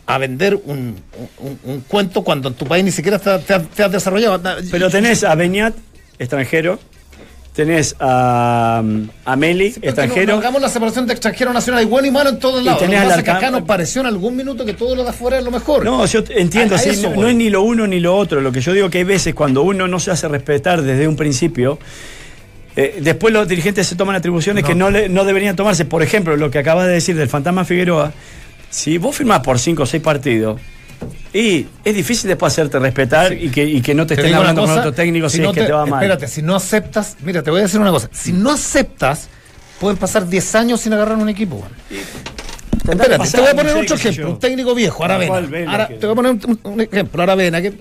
a vender un, un- cuento cuando en tu país ni siquiera te, te has desarrollado. Pero tenés a Beñat, extranjero. Tenés a, a Meli, Sí, extranjero. no- hagamos la separación de extranjero nacional. Hay bueno y malo en todos Y lados. Lo que tenés pasa es que acá nos pareció en algún minuto que todo lo de afuera es lo mejor. No, yo entiendo, A- a sí, eso no, voy. no es ni lo uno ni lo otro. Lo que yo digo que hay veces cuando uno no se hace respetar desde un principio, eh, después los dirigentes se toman atribuciones que no, le- no deberían tomarse. Por ejemplo, lo que acabas de decir del fantasma Figueroa, si vos firmás por cinco o seis partidos, y es difícil después hacerte respetar y, que, y que no te, Te estén hablando con otro técnico si, no es que te, va mal. Espérate, si no aceptas, mira, te voy a decir una cosa. Si no aceptas, pueden pasar 10 años sin agarrar un equipo. que Espérate, pasar, te voy a no poner sé, otro ejemplo. Un técnico viejo, Aravena. ¿Cuál Vela Ara- que- Te voy a poner un, un ejemplo, Aravena, que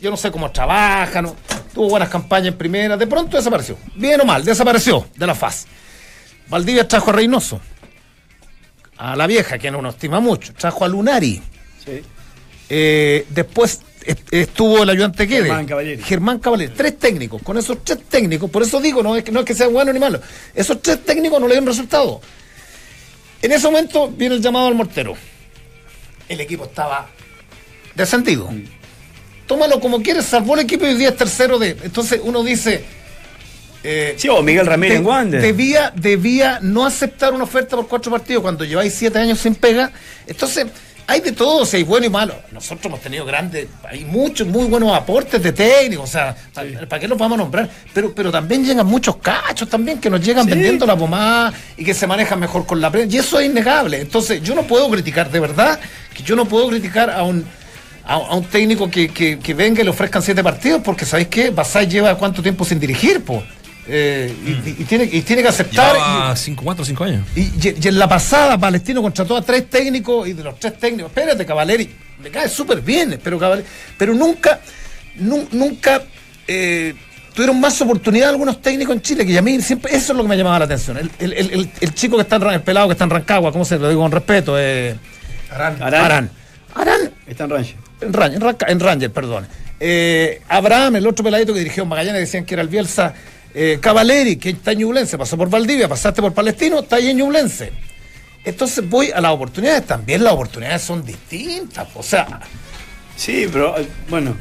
yo no sé cómo trabaja, no, tuvo buenas campañas en primera, de pronto desapareció. Bien o mal, desapareció de la faz. Valdivia trajo a Reynoso, a la vieja, que no nos estima mucho, trajo a Lunari. Sí. Eh, después est- estuvo el ayudante Guede. Germán Cavalieri. Germán Cavalieri. Tres técnicos. Con esos tres técnicos, por eso digo, no es, que, no es que sea bueno ni malo. Esos tres técnicos no le dieron resultado. En ese momento viene el llamado al mortero. El equipo estaba descendido. Tómalo como quieres, salvó el equipo y hoy día es tercero de. Entonces uno dice. eh, Sí, o Miguel Ramírez de- en Wander. Debía, debía no aceptar una oferta por cuatro partidos cuando lleváis siete años sin pega. Entonces, hay de todo, si hay bueno y malo. Nosotros hemos tenido grandes, hay muchos muy buenos aportes de técnicos, o sea, ¿para qué los vamos a nombrar? Pero, pero también llegan muchos cachos también que nos llegan Sí. vendiendo la pomada y que se manejan mejor con la prensa. Y eso es innegable. Entonces, yo no puedo criticar, de verdad, que yo no puedo criticar a un a, a un técnico que, que- que venga y le ofrezcan siete partidos, porque ¿sabéis qué? Basay lleva cuánto tiempo sin dirigir, po. Eh, y, y- y tiene, y tiene que aceptar. Llevaba cinco, cuatro o cinco años. Y, y- y en la pasada, Palestino contrató a tres técnicos y de los tres técnicos, espérate, Cavaleri, me cae súper bien, pero Cavaleri, pero nunca, nu- nunca eh, tuvieron más oportunidad algunos técnicos en Chile, que a mí siempre, eso es lo que me llamaba la atención. El, el- el- el- el chico que está en el pelado que está en Rancagua, ¿cómo se lo digo con respeto? Eh, Arán. Arán. Arán. Arán Está en Ranger. en Ranger, en Ranger, perdón. Eh, Abraham, el otro peladito que dirigió en Magallanes, decían que era el Bielsa. Eh, Cavaleri, que está en Ñublense, pasó por Valdivia, pasaste por Palestino, está ahí en Ñublense. Entonces voy a las oportunidades, también las oportunidades son distintas. O sea, Sí, pero eh, bueno.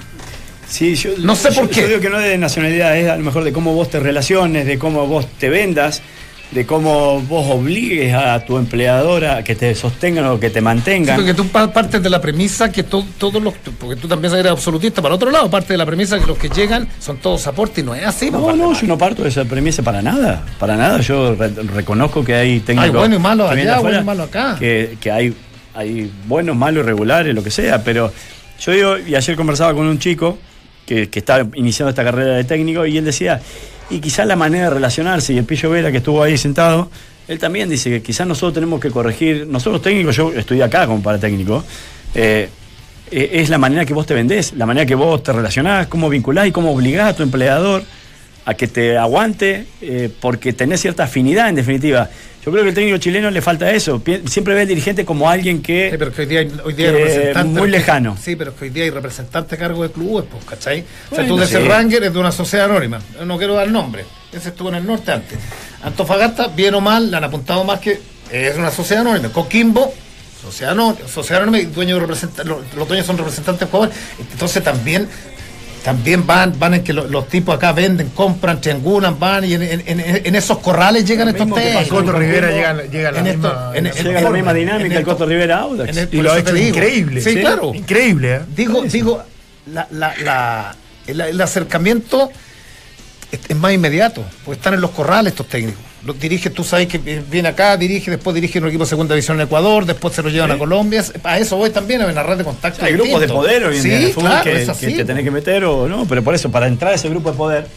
Sí, yo, No sé por yo- qué. Yo digo que no es de nacionalidad, es a lo mejor de cómo vos te relaciones, de cómo vos te vendas, de cómo vos obligues a tu empleadora a que te sostengan o que te mantengan. porque tú pa- partes de la premisa que to- todos los. Porque tú también eres absolutista. Para otro lado, parte de la premisa que los que llegan son todos aportes y no es así. No, no, yo no parto de esa premisa para nada, para nada. Yo re- reconozco que hay técnicos. Hay bueno y malo allá, bueno y malo acá. Que, que hay, hay buenos, malos, irregulares, lo que sea. Pero yo digo, y ayer conversaba con un chico que, que está iniciando esta carrera de técnico y él decía, y quizás la manera de relacionarse, y el Pillo Vera que estuvo ahí sentado, él también dice que quizás nosotros tenemos que corregir, nosotros técnicos, yo estoy acá como para técnico, eh, eh, es la manera que vos te vendés, la manera que vos te relacionás, cómo vinculás y cómo obligás a tu empleador a que te aguante, eh, porque tenés cierta afinidad en definitiva. Yo creo que al técnico chileno le falta eso. Siempre ve al dirigente como alguien que... Sí, pero que hoy día hay, hoy día hay representantes. muy lejano. Sí, pero que hoy día hay representantes a cargo de clubes, pues, ¿cachai? o sea, tú de sí. ese Ranger es de una sociedad anónima. No quiero dar nombre. Ese estuvo en el norte antes. Antofagasta, bien o mal, le han apuntado más que es una sociedad anónima. Coquimbo, sociedad anónima, sociedad anónima y dueño de los dueños son representantes de jugadores. Entonces también. También van, van en que lo- los tipos acá venden, compran, triangulan, van y en, en- en- en esos corrales llegan Lo estos mismo que técnicos. pasó Coto Rivera llega, la En misma, en- en- Llega la misma dinámica el Coto Rivera Audax. el- y lo ha hecho increíble. Sí, claro. Increíble, ¿eh? Digo, digo, la, la, la, el, el acercamiento es, es más inmediato, porque están en los corrales estos técnicos. Los dirige, tú sabes que viene acá, dirige, después dirige un equipo de segunda división en Ecuador, después se lo llevan a Colombia. A eso voy también, a una red de contacto. Hay grupos de poder hoy en sí, día en el fútbol claro, que, es que te tenés que meter o no, pero por eso, para entrar a ese grupo de poder,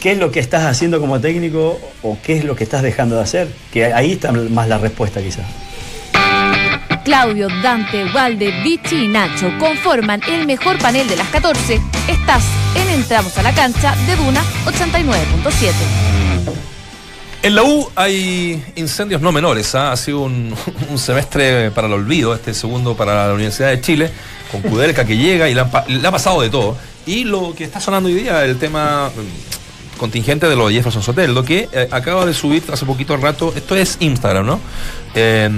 ¿qué es lo que estás haciendo como técnico o qué es lo que estás dejando de hacer? Que ahí está más la respuesta quizás. Claudio, Dante, Walde, Vichy y Nacho conforman el mejor panel de las 14. Estás en Entramos a la cancha de Duna 89.7. En la U hay incendios no menores. ¿ah? Ha sido un, un semestre para el olvido, este segundo para la Universidad de Chile, con Kudelka que llega y le, ha pasado de todo. Y lo que está sonando hoy día, el tema mm, contingente de lo de Jefferson Soteldo, que eh, acaba de subir hace poquito rato, esto es Instagram, ¿no? Eh,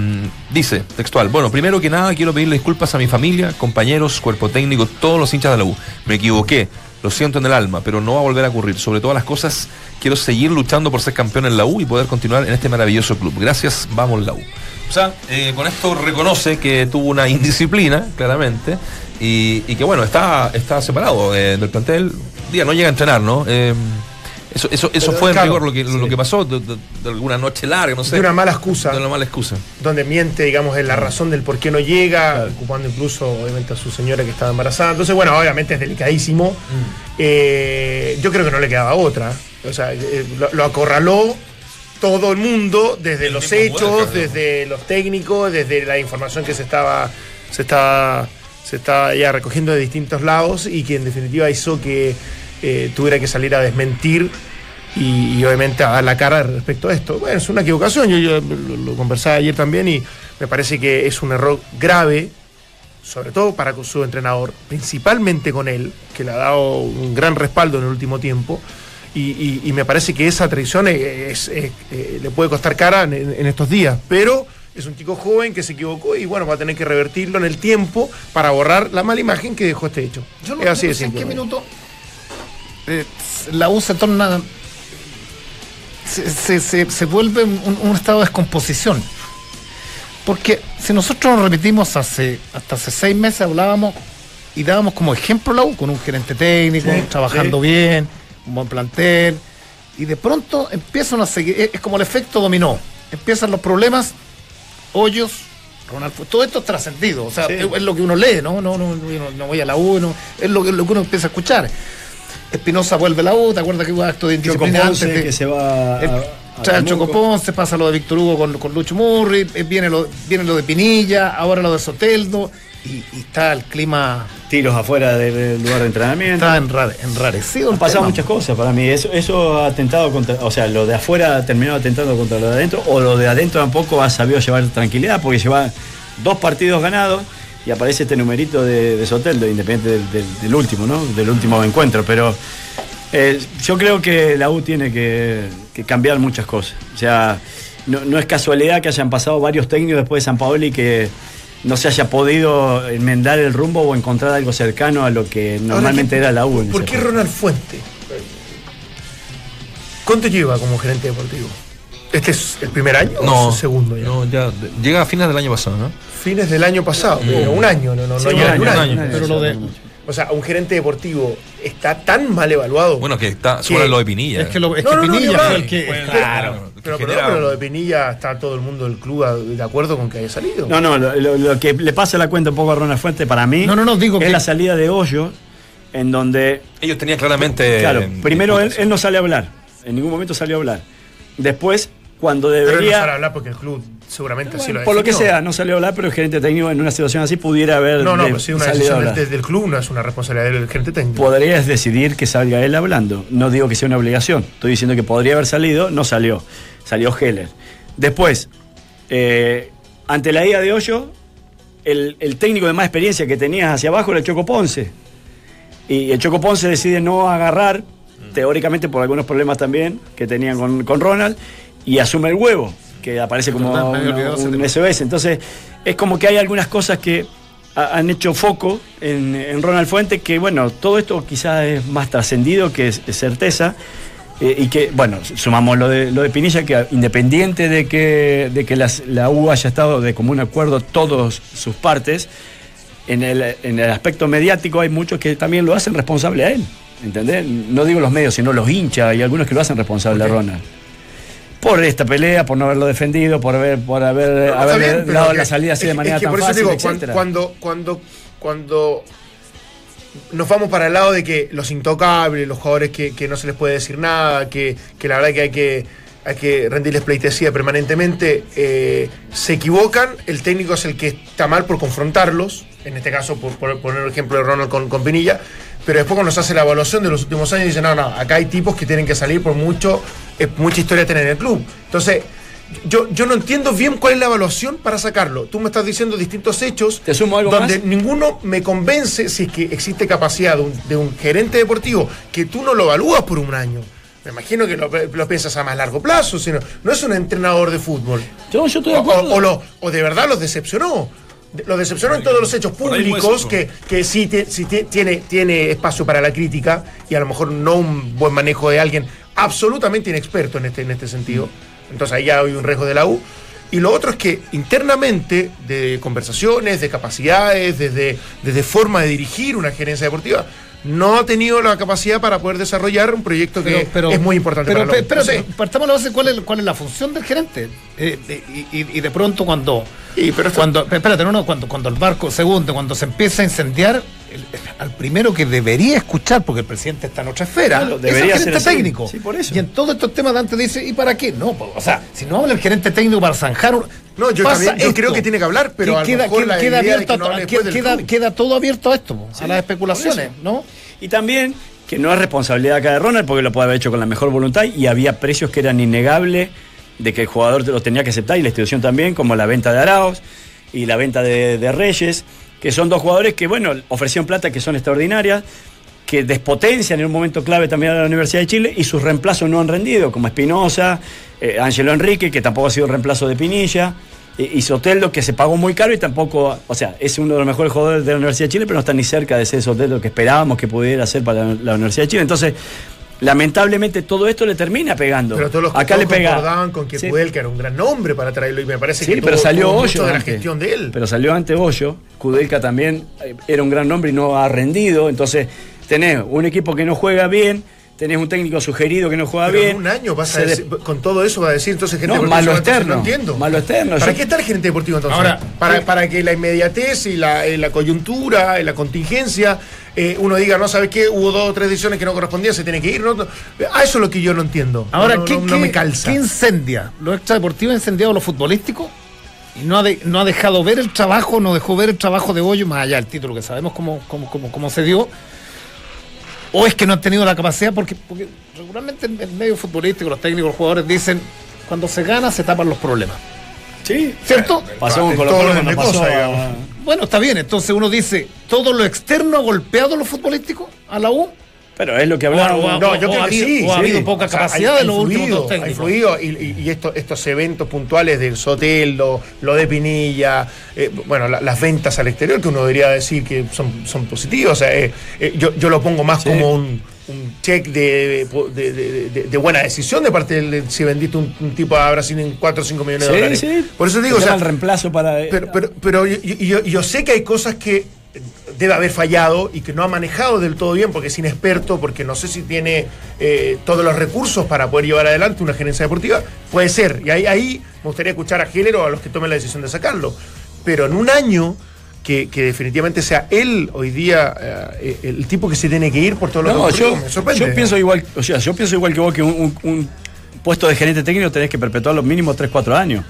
dice, textual, bueno, primero que nada quiero pedirle disculpas a mi familia, compañeros, cuerpo técnico, todos los hinchas de la U. Me equivoqué, lo siento en el alma, pero no va a volver a ocurrir. Sobre todas las cosas, quiero seguir luchando por ser campeón en la U y poder continuar en este maravilloso club. Gracias, vamos la U. O sea, eh, con esto reconoce que tuvo una indisciplina, claramente, y, que bueno, está, está separado eh, del plantel. Día, no llega a entrenar, ¿no? Eh, eso eso, eso fue en rigor lo que, lo que pasó, de, de- de alguna noche larga, no sé. De una mala excusa. De una mala excusa. donde miente, digamos, en la razón del por qué no llega, ocupando incluso, obviamente, a su señora que estaba embarazada. Entonces, bueno, obviamente es delicadísimo. Eh, yo creo que no le quedaba otra. O sea, eh, lo, lo acorraló todo el mundo, desde El los hechos, desde los técnicos, desde la información que se estaba, se estaba, se estaba ya recogiendo de distintos lados y que en definitiva hizo que eh, tuviera que salir a desmentir y, y obviamente a dar la cara respecto a esto. Bueno, es una equivocación, yo, yo lo, lo conversaba ayer también y me parece que es un error grave, sobre todo para su entrenador, principalmente con él, que le ha dado un gran respaldo en el último tiempo. Y, y- y me parece que esa traición es- es- eh, le puede costar cara en, en estos días, pero es un chico joven que se equivocó y bueno, va a tener que revertirlo en el tiempo para borrar la mala imagen que dejó este hecho. Yo no, es así de en qué minuto eh, la U se torna. Se, se- se- se vuelve un, un estado de descomposición. Porque si nosotros nos repetimos hace, hasta hace seis meses hablábamos y dábamos como ejemplo la U con un gerente técnico, Sí, trabajando sí. bien, un buen plantel, y de pronto empiezan a seguir, es, es como el efecto dominó, empiezan los problemas, hoyos, Ronald Fu- todo esto es trascendido, o sea, es, es lo que uno lee, ¿no? No, no, no, no voy a la U, no, es lo, que- lo que uno empieza a escuchar. Espinosa vuelve a la U, ¿te acuerdas que hubo acto de indisciplina antes de- que se va el- a trae Ponce, pasa lo de Víctor Hugo con, con Lucho Murri, eh, viene lo, viene lo de Pinilla, ahora lo de Soteldo, y, y está el clima, tiros afuera del lugar de entrenamiento. está enrare- enrarecido. Han pasado tema. muchas cosas para mí. Eso, eso ha atentado contra. O sea, lo de afuera ha terminado atentando contra lo de adentro. O lo de adentro tampoco ha sabido llevar tranquilidad porque lleva dos partidos ganados y aparece este numerito de, de Soteldo, independiente del, del- del último, ¿no? Del último encuentro. Pero eh, yo creo que la U tiene que, que cambiar muchas cosas. O sea, no, no es casualidad que hayan pasado varios técnicos después de San Paoli que no se haya podido enmendar el rumbo o encontrar algo cercano a lo que normalmente Ahora, era la U. en ¿Por qué. Ronald Fuente? ¿Cuánto lleva como gerente deportivo? ¿Este es el primer año o No, es el segundo ya? no, ya llega a fines del año pasado, ¿no? Fines del año pasado, pero un año, no, no, no Sí, un año, año. un año. Pero lo de, O sea, un gerente deportivo está tan mal evaluado. Bueno, que está sobre lo de Pinilla. es que, lo, es No, que no, no, Pinilla ni fue el que. Claro. que pero, pero, genera- pero lo de Pinilla está todo el mundo del club de acuerdo con que haya salido. No, no, lo, lo- lo que le pasa la cuenta un poco a Ronald Fuente para mí No, no, no, digo es que- la salida de Hoyo, en donde, Ellos tenían claramente. claro, primero él, él no sale a hablar, en ningún momento salió a hablar. Después, cuando pero él no debería, sabe hablar porque el club seguramente así bueno, lo por lo que sea, no salió a hablar, pero el gerente técnico en una situación así pudiera haber No, no, de- pues sí, una a decisión del, del club no es una responsabilidad del gerente técnico. Podrías decidir que salga él hablando. No digo que sea una obligación. Estoy diciendo que podría haber salido, no salió. Salió Heller. Después, eh, ante la ida de Hoyo, el, el técnico de más experiencia que tenías hacia abajo era el Choco Ponce. Y el Choco Ponce decide no agarrar, teóricamente por algunos problemas también que tenían con, con Ronald, y asume el huevo, que aparece como un. SOS. Entonces, es como que hay algunas cosas que ha- han hecho foco en, en Ronald Fuente, que bueno, todo esto quizás es más trascendido que es, es certeza. eh, y que, bueno, sumamos lo de, lo de Pinilla, que independiente de que, de que las- la U haya estado de común acuerdo todas sus partes, en el, en el aspecto mediático hay muchos que también lo hacen responsable a él. ¿Entendés? No digo los medios, sino los hinchas y algunos que lo hacen responsable a Ronald. Por esta pelea, por no haberlo defendido, por haber, por haber, bien, dado la salida así es de manera es que tan por eso fácil, digo, etcétera. cuando, cuando, cuando nos vamos para el lado de que los intocables, los jugadores que, que no se les puede decir nada, que, que la verdad que hay que hay que rendirles pleitesía permanentemente, eh, se equivocan, el técnico es el que está mal por confrontarlos, en este caso por, por poner el ejemplo de Ronald con, con Pinilla, pero después cuando se hace la evaluación de los últimos años dicen, no, no, acá hay tipos que tienen que salir por mucho, eh, mucha historia tener en el club. Entonces, yo, yo no entiendo bien cuál es la evaluación para sacarlo. Tú me estás diciendo distintos hechos ¿Te sumo algo donde más? ninguno me convence si es que existe capacidad de un, de un gerente deportivo que tú no lo evalúas por un año. Me imagino que lo, lo piensas a más largo plazo, sino no es un entrenador de fútbol. Yo, yo estoy de acuerdo. o- o lo- o de verdad los decepcionó. De- Los decepcionó en todos los hechos públicos, que, que sí, te- sí te- tiene, tiene espacio para la crítica y a lo mejor no un buen manejo de alguien absolutamente inexperto en este, en este sentido. Entonces ahí ya hay un riesgo de la U. Y lo otro es que internamente, de conversaciones, de capacidades, desde, desde forma de dirigir una gerencia deportiva, no ha tenido la capacidad para poder desarrollar un proyecto que es muy importante pero, para la U. pero, sé. partamos de la base, ¿cuál es, cuál es la función del gerente? Eh, de- y- y de pronto cuando, Sí, pero cuando espérate, no, no, cuando, cuando el barco se hunde, cuando se empieza a incendiar, el- al primero que debería escuchar, porque el presidente está en otra esfera, Claro, es el gerente técnico. Sí, por eso. Y en todos estos temas Dante dice, ¿y para qué? No, o sea, si no habla el gerente técnico para zanjar un- No, yo también- yo creo que tiene que hablar, pero a queda, mejor queda- la queda idea de abierto que no a- hable después del queda, club. queda todo abierto a esto, a las especulaciones, ¿no? Y también que no es responsabilidad acá de Ronald porque lo puede haber hecho con la mejor voluntad y había precios que eran innegables de que el jugador los tenía que aceptar y la institución también, como la venta de Arauz y la venta de, Reyes, que son dos jugadores que, bueno, ofrecieron plata que son extraordinarias, que despotencian en un momento clave también a la Universidad de Chile y sus reemplazos no han rendido, como Espinosa, eh, Ángelo Enrique, que tampoco ha sido reemplazo de Pinilla. y- Y Soteldo, que se pagó muy caro y tampoco, o sea, es uno de los mejores jugadores de la Universidad de Chile, pero no está ni cerca de ese Soteldo que esperábamos que pudiera ser para la, la Universidad de Chile. Entonces, lamentablemente todo esto le termina pegando. Pero todos los Acá le pega. concordaban con que Sí. Era un gran nombre para traerlo y me parece Sí, que pero tuvo- salió tuvo mucho de la antes. gestión de él. Pero salió ante Hoyo. Kudelka también eh, era un gran nombre y no ha rendido. Entonces, tenés un equipo que no juega bien, tenés un técnico sugerido que no juega Pero bien. en un año vas a se decir- con todo eso va a decir entonces gente No, deportiva, malo externo, No entiendo. malo externo, ¿Para yo- qué está el gerente deportivo entonces? Ahora, para, eh, para que la inmediatez y la, eh, la coyuntura, eh, la contingencia, eh, uno diga, no sabes qué, hubo dos o tres decisiones que no correspondían, se tiene que ir. No, no. A eso es lo que yo no entiendo. Ahora, no, ¿qué, no- no qué- me calza. qué incendia? ¿Lo extradeportivo ha incendiado lo futbolístico? Y no ha, de- no ha dejado ver el trabajo, no dejó ver el trabajo de Hoyo, más allá del título que sabemos cómo, cómo, cómo, cómo se dio. ¿O es que no han tenido la capacidad? Porque, porque regularmente en el medio futbolístico, los técnicos, los jugadores dicen, cuando se gana se tapan los problemas. Sí. ¿Cierto? Pasó con cuando de pasó. Bueno, está bien. Entonces uno dice, ¿todo lo externo ha golpeado lo futbolístico a la U? Pero es lo que O- hablábamos. o- No, yo o creo ha que habido- sí. o ha sí. habido poca O sea, capacidad ha- de los últimos influido, dos ha influido, y, y- y esto- estos eventos puntuales del Soteldo, lo de Pinilla, eh, bueno, la- las ventas al exterior, que uno debería decir que son, son positivas. O sea, eh, eh, yo, yo lo pongo más Sí. como un, un check de, de- de- de- de buena decisión de parte del si vendiste un, un tipo a Brasil en 4 o 5 millones de dólares. sí. Por eso digo, o Se sea, el reemplazo para. pero, pero, pero yo, yo- yo- sé que hay cosas que debe haber fallado y que no ha manejado del todo bien porque es inexperto, porque no sé si tiene eh, todos los recursos para poder llevar adelante una gerencia deportiva. Puede ser. Y ahí, ahí me gustaría escuchar a Género a los que tomen la decisión de sacarlo. Pero en un año que, que definitivamente sea él hoy día eh, el tipo que se tiene que ir por todo lo No, que yo, me sorprende. yo pienso igual, o sea, yo pienso igual que vos que un, un- un puesto de gerente técnico tenés que perpetuar los mínimos 3, 4 años.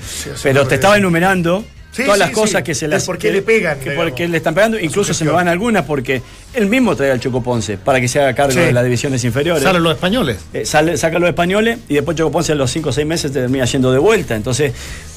Pero te estaba enumerando Sí, todas sí, las cosas sí, que se las por qué que- le pegan, que porque le están pegando, incluso se me van algunas porque él mismo trae al Choco Ponce para que se haga cargo Sí. de las divisiones inferiores. Salen los españoles. Eh, sale, saca a los españoles y después Choco Ponce a los 5 o 6 meses te termina yendo de vuelta. Entonces,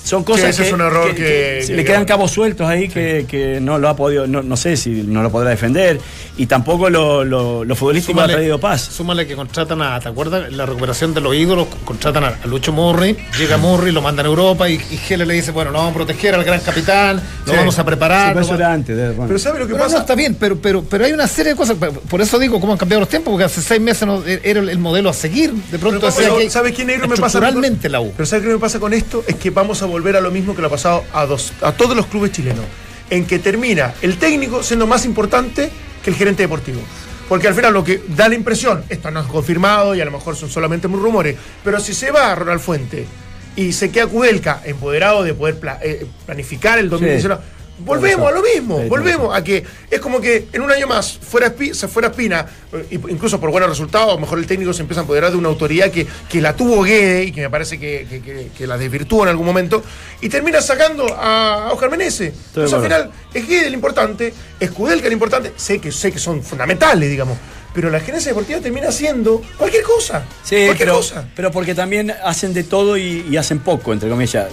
son cosas ese que, es un error que- que- que que- le quedan cabos sueltos ahí que, que no lo ha podido, no, no sé si no lo podrá defender. Y tampoco lo, lo, lo futbolístico ha traído paz. Súmale que contratan a, ¿te acuerdas? La recuperación de los ídolos, contratan a, Lucho Murri, llega Murri, lo mandan a Europa y, y Gele le dice, bueno, nos vamos a proteger al gran capitán, lo Sí. vamos a Sí, preparar. pero lo eso va- era antes. de- bueno. Pero ¿sabe lo que Pero pasa? no, está bien, pero, pero, pero hay una serie de cosas. Por eso digo cómo han cambiado los tiempos, porque hace seis meses no- era el, el modelo a seguir. De pronto Pero, decía pero, que ¿Sabes qué negro me pasa? la U. Pero ¿sabes qué me pasa con esto? Es que vamos a volver a lo mismo que le ha pasado a, dos, a todos los clubes chilenos. en que termina el técnico siendo más importante que el gerente deportivo. Porque al final lo que da la impresión, esto no es confirmado y a lo mejor son solamente muy rumores, pero si se va a Ronald Fuente y se queda Kudelka empoderado de poder pla- eh, planificar el 2019, volvemos a lo mismo, volvemos a que es como que en un año más fuera se fuera Espina, eh, incluso por buenos resultados, a lo mejor el técnico se empieza a empoderar de una autoridad que, que la tuvo Guede y que me parece que, que- que- que la desvirtuó en algún momento, y termina sacando a, a Oscar Meneses. de Entonces al final es Guede el importante, es Kudelka el importante, sé que, sé que son fundamentales, digamos, pero la gerencia deportiva termina haciendo cualquier cosa. Sí, cualquier pero, cosa. pero porque también hacen de todo y, y hacen poco, entre comillas.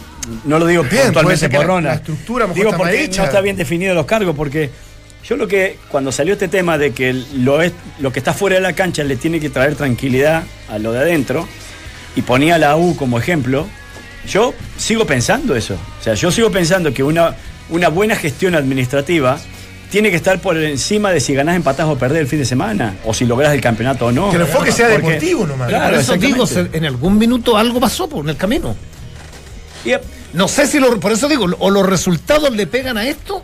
No lo digo Bien, puntualmente por la- Rona. la estructura Digo porque hecha. no está bien definido los cargos, porque yo lo que, cuando salió este tema de que lo, es, lo que está fuera de la cancha le tiene que traer tranquilidad a lo de adentro, y ponía la U como ejemplo, yo sigo pensando eso. O sea, yo sigo pensando que una, una buena gestión administrativa tiene que estar por encima de si ganás, empatás o perdés el fin de semana, o si lográs el campeonato o no. Que el enfoque sea Porque- deportivo nomás. Claro, Por eso digo, en algún minuto algo pasó por en el camino. No sé si lo, por eso digo, o los resultados le pegan a esto,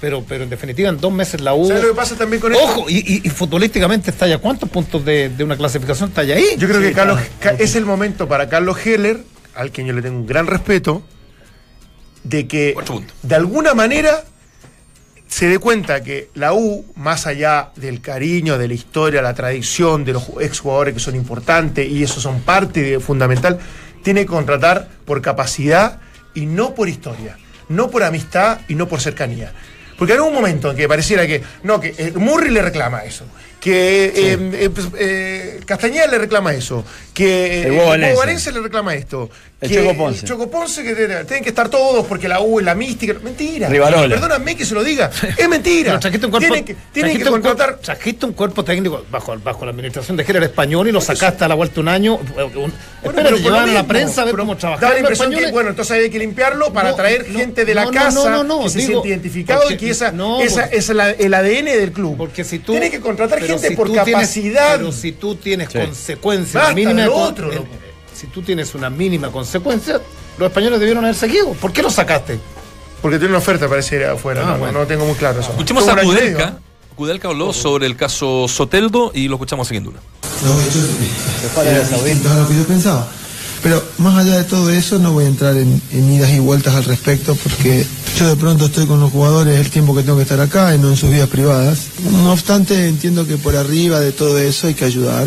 pero, pero en definitiva en dos meses la U. ¿Sabes lo que pasa también con esto? Ojo, y, y- y futbolísticamente está ya cuántos puntos de, de una clasificación está ya ahí. Yo creo Sí, que Carlos, claro. Es el momento para Carlos Heller, al quien yo le tengo un gran respeto, de que de alguna manera se dé cuenta que la U, más allá del cariño, de la historia, la tradición, de los ju- exjugadores que son importantes y eso son parte de- fundamental, tiene que contratar por capacidad y no por historia, no por amistad y no por cercanía. Porque hay un momento en que pareciera que, no, que eh, Murray le reclama eso, que eh, eh, pues, eh, Castañeda le reclama eso, que El eh, Hugo Valencia. Le reclama esto, El que Choco Ponce. el Choco Ponce que tienen que estar todos porque la U es la mística. Mentira. Rivarola. Perdóname que se lo diga. Es mentira. Trajiste un cuerpo, tienen que, tienen trajiste que un cuerpo- contratar. trajiste un cuerpo técnico bajo, bajo la administración de Heller español y lo sacaste a la vuelta un año. Un, Bueno, pero lo a la prensa a ver cómo Da trabajaban la impresión que, bueno, entonces hay que limpiarlo para No, traer no, gente de la no, casa que se digo, siente identificado y que esa, no, esa porque- es la- el ADN del club. Porque si tú. Tiene que contratar pero gente si por tú tienes- capacidad. pero si tú tienes Sí. consecuencias, Basta una mínima de lo con- otro, eh, si tú tienes una mínima consecuencia, los españoles debieron haber seguido. ¿Por qué lo sacaste? Porque tiene una oferta, parece, afuera. Ah, no, bueno. no tengo muy claro eso. Escuchemos a Kudelka. Kudelka habló sobre el caso Soteldo y lo escuchamos siguiendo una. No, yo, a lo que yo pensaba. Pero más allá de todo eso, no voy a entrar en, en idas y vueltas al respecto, porque yo de pronto estoy con los jugadores el tiempo que tengo que estar acá y no en sus vidas privadas. No obstante, entiendo que por arriba de todo eso hay que ayudar.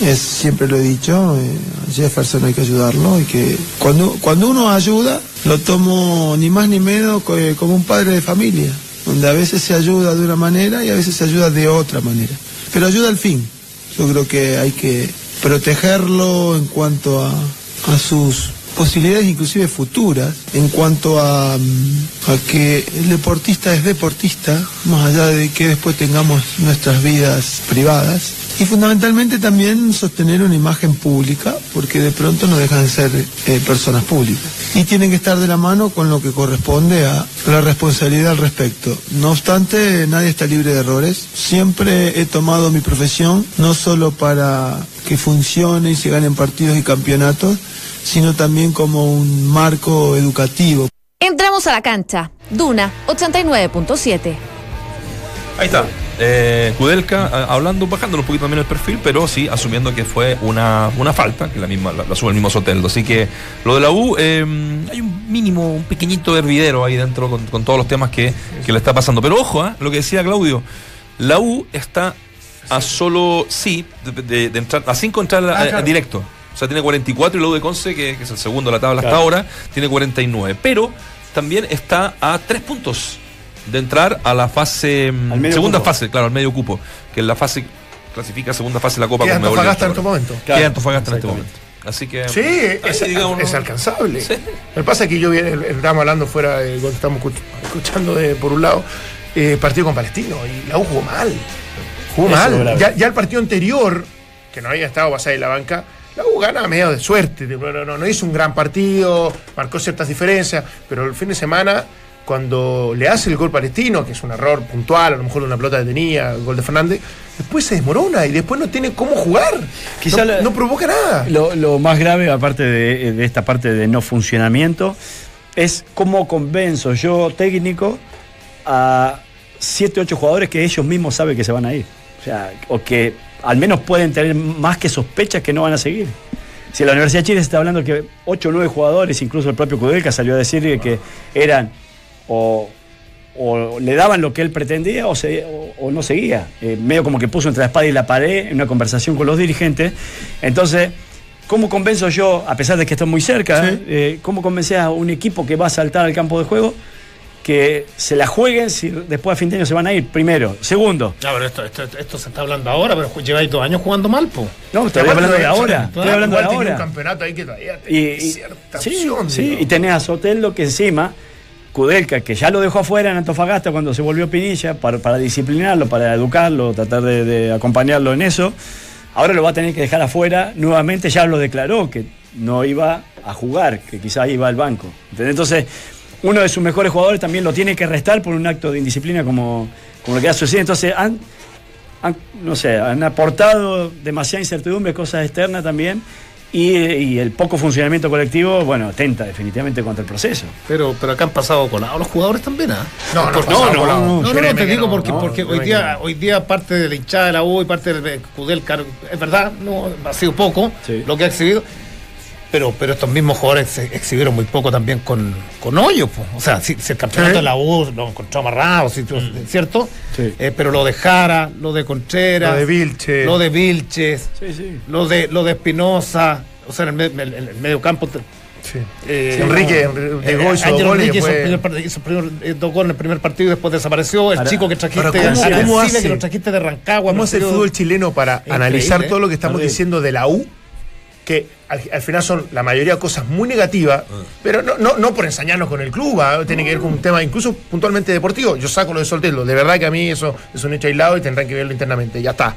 Es, siempre lo he dicho, eh, Jefferson hay que ayudarlo y que cuando, cuando uno ayuda, lo tomo ni más ni menos eh, como un padre de familia, donde a veces se ayuda de una manera y a veces se ayuda de otra manera. Pero ayuda al fin. Yo creo que hay que protegerlo en cuanto a, a sus posibilidades inclusive futuras, en cuanto a, mm, a que el deportista es deportista, más allá de que después tengamos nuestras vidas privadas. Y fundamentalmente también sostener una imagen pública, porque de pronto no dejan de ser eh, personas públicas. Y tienen que estar de la mano con lo que corresponde a la responsabilidad al respecto. No obstante, nadie está libre de errores. Siempre he tomado mi profesión no solo para que funcione y se ganen partidos y campeonatos, sino también como un marco educativo. Entramos a la cancha. Duna 89.7. Ahí está. Eh, Kudelka a- hablando, bajándole un poquito también el perfil, pero sí asumiendo que fue una, una falta, que la misma la, la sube el mismo Soteldo. Así que lo de la U, eh, hay un mínimo, un pequeñito hervidero ahí dentro con, con todos los temas que, que le está pasando. Pero ojo, ¿ah? lo que decía Claudio, la U está a solo, sí, de, de- de entrar, a 5 entrar a- Ah, a- claro. directo. O sea, tiene 44 y la U de Conce, que, que es el segundo de la tabla hasta Claro. ahora, tiene 49. Pero también está a 3 puntos de entrar a la fase, mm, Al medio segunda cupo. fase, claro, al medio cupo, que es la fase clasifica segunda fase de la Copa Queda Conmebol Antofagasta en este momento. Queda Antofagasta en este momento. Así que Sí, ahí, es, digamos, es alcanzable. Sí. Lo que pasa es que yo vi- el- el- estábamos hablando fuera, de, cuando estamos escuch- escuchando de, por un lado, eh, partido con Palestino, y la U jugó mal. Jugó Eso es mal. Ya, ya el partido anterior, que no había estado basada en la banca, la U gana medio de suerte. No, no, no, no hizo un gran partido, marcó ciertas diferencias, pero el fin de semana, cuando le hace el gol palestino, que es un error puntual, a lo mejor una pelota que tenía, el gol de Fernández, después se desmorona y después no tiene cómo jugar. Quizá no, la- no provoca nada. Lo, lo más grave, aparte de, de esta parte de no funcionamiento, es cómo convenzo yo, técnico, a 7, 8 jugadores que ellos mismos saben que se van a ir. O sea, o que al menos pueden tener más que sospechas que no van a seguir. Si la Universidad de Chile se está hablando que 8 o 9 jugadores, incluso el propio Kudelka salió a decir que eran o, o le daban lo que él pretendía o, se- o- o no seguía. Eh, medio como que puso entre la espada y la pared en una conversación con los dirigentes. Entonces, ¿cómo convenzo yo, a pesar de que estoy muy cerca, eh, cómo convencer a un equipo que va a saltar al campo de juego que se la jueguen si después a fin de año se van a ir? Primero. Segundo, pero esto, esto, esto se está hablando ahora, pero lleváis dos años jugando mal, po. no, estoy hablando de ahora. Estoy hablando de tenía un ahora. campeonato ahí que todavía Y, cierta sí, opción. sí, y tenés a Soteldo que encima, Kudelka, que ya lo dejó afuera en Antofagasta cuando se volvió Pinilla, para, para disciplinarlo, para educarlo, tratar de, de acompañarlo en eso. Ahora lo va a tener que dejar afuera, nuevamente ya lo declaró, que no iba a jugar, que quizás iba al banco. ¿entendés? Entonces, uno de sus mejores jugadores también lo tiene que restar por un acto de indisciplina como, como lo que ha sucedido. Entonces, han, han, no sé, han aportado demasiada incertidumbre, cosas externas también, y, y el poco funcionamiento colectivo, bueno, atenta definitivamente contra el proceso. Pero, pero acá han pasado colados los jugadores también, ¿ah? No, no, no, colado. no, No, no, te digo porque, no, porque no hoy, día, hoy día parte de la hinchada de la U y parte de Kudelka, es verdad, no, ha sido poco Sí. lo que ha exhibido, pero, pero estos mismos jugadores se exhibieron muy poco también con, con hoyo, po. o sea, si, si el campeonato Sí. de la U lo encontró amarrado, si- ¿cierto? Sí. Eh, pero lo de Jara, lo de Contreras, Lo de Vilches. lo de Vilches, Sí, sí. lo de, lo de Espinosa, o sea, en el, en el- medio campo... te- Sí. eh, Enrique Enri- eh, llegó, hizo goles el primer hizo el primer, eh, dos goles en el primer partido y después desapareció. El Ahora- chico que trajiste ¿cómo- Argentina, cómo hace? que lo trajiste de Rancagua. ¿Cómo hace el fútbol chileno para Increíble, analizar ¿eh? todo lo que estamos diciendo de la U? Que al, al final son la mayoría cosas muy negativas, pero no, no, no por ensañarnos con el club, ¿ah? tiene que ver con un tema incluso puntualmente deportivo. Yo saco lo de Soltelo, de verdad que a mí eso es un hecho aislado y tendrán que verlo internamente, ya está.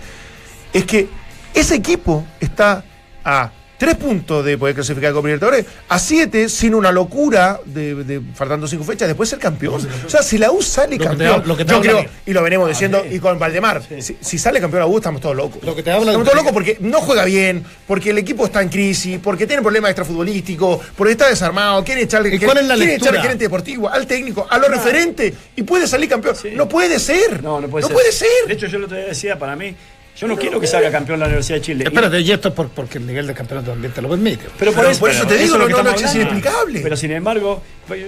Es que ese equipo está a tres puntos de poder clasificar con Libertadores, a siete sin una locura de, de faltando cinco fechas, después ser campeón. O sea, si la U sale Lo que te campeón, lo que te yo creo, y lo venimos diciendo, y con Valdemar, si, si sale campeón la U estamos todos locos. Lo que te habla estamos todos locos porque no juega bien, porque el equipo está en crisis, porque tiene problemas extrafutbolísticos, porque está desarmado, quiere echarle, ¿Y cuál es la quiere lectura? echar al gerente deportivo, al técnico, a los referentes, y puede salir campeón. No puede ser. No, no puede ser. puede ser. De hecho, yo lo día decía, para mí, yo no quiero que salga campeón la Universidad de Chile. Espérate, y esto es por- porque el nivel del campeonato también te lo permite. Pero por, Pero eso, por eso te digo, lo que no, no, es inexplicable. Pero sin embargo,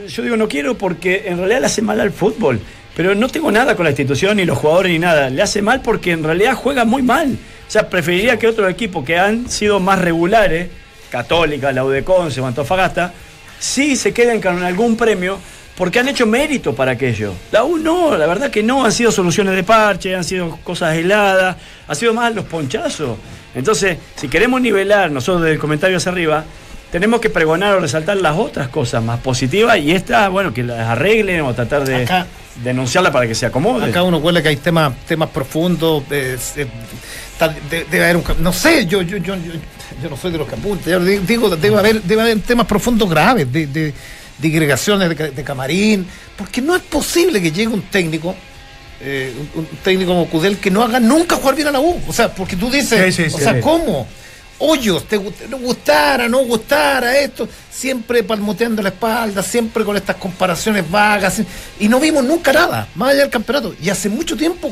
yo digo no quiero porque en realidad le hace mal al fútbol. Pero no tengo nada con la institución, ni los jugadores, ni nada. Le hace mal porque en realidad juega muy mal. O sea, preferiría que otros equipos que han sido más regulares, Católica, la Udeconce o Antofagasta, sí se queden con algún premio porque han hecho mérito para aquello. La U no, la verdad que no, han sido soluciones de parche, han sido cosas heladas, ha sido más los ponchazos. Entonces, si queremos nivelar nosotros del comentario hacia arriba, tenemos que pregonar o resaltar las otras cosas más positivas y esta, bueno, que las arreglen o tratar de Acá- denunciarla para que se acomode. Acá uno huele que hay temas, temas profundos. de- debe haber un. No sé, yo, yo, yo, yo, yo no soy de los que apuntan. Yo digo, debe haber, debe haber temas profundos graves de, de, de camarín. Porque no es posible que llegue un técnico. eh, un, un técnico como Cudel que no haga nunca jugar bien a la U. O sea, porque tú dices, Sí, sí, o sí. sea, ¿cómo? Hoyos, te, gust- no gustara, no gustara esto, siempre palmoteando la espalda, siempre con estas comparaciones vagas, y no vimos nunca nada, más allá del campeonato. Y hace mucho tiempo,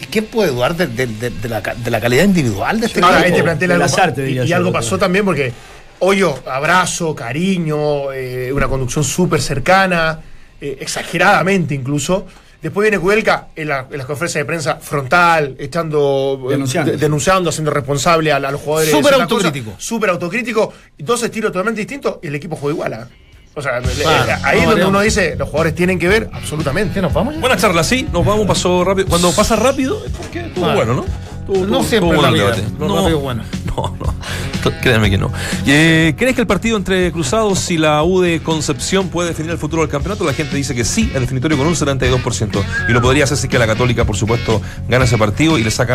¿y ¿quién puede dudar de, de- de- de la, ca- de la calidad individual de este Ahora, ahí equipo? te plantea de algo, las artes, y, y algo pasó también porque Hoyo, abrazo, cariño, eh, una conducción súper cercana, eh, exageradamente incluso. Después viene Cudelca en, la- en las conferencias de prensa frontal, echando, eh, Denunciando. de- denunciando, haciendo responsable a, a los jugadores. Súper autocrítico. Súper autocrítico. Dos estilos totalmente distintos y el equipo juega igual. ¿ah? O sea, Claro, eh, ahí es no, donde no. uno dice, los jugadores tienen que ver, absolutamente. ¿Qué nos vamos ya? Buena charla, sí, nos vamos, pasó rápido. Cuando pasa rápido, es porque estuvo Claro. bueno, ¿no? No siempre la vida, lo No, rápido bueno. No, no. Créanme que no. Eh, ¿Crees que el partido entre Cruzados y la U de Concepción puede definir el futuro del campeonato? La gente dice que sí, el definitorio con un 72%. Y lo podría hacer si que la Católica, por supuesto, gana ese partido y le saca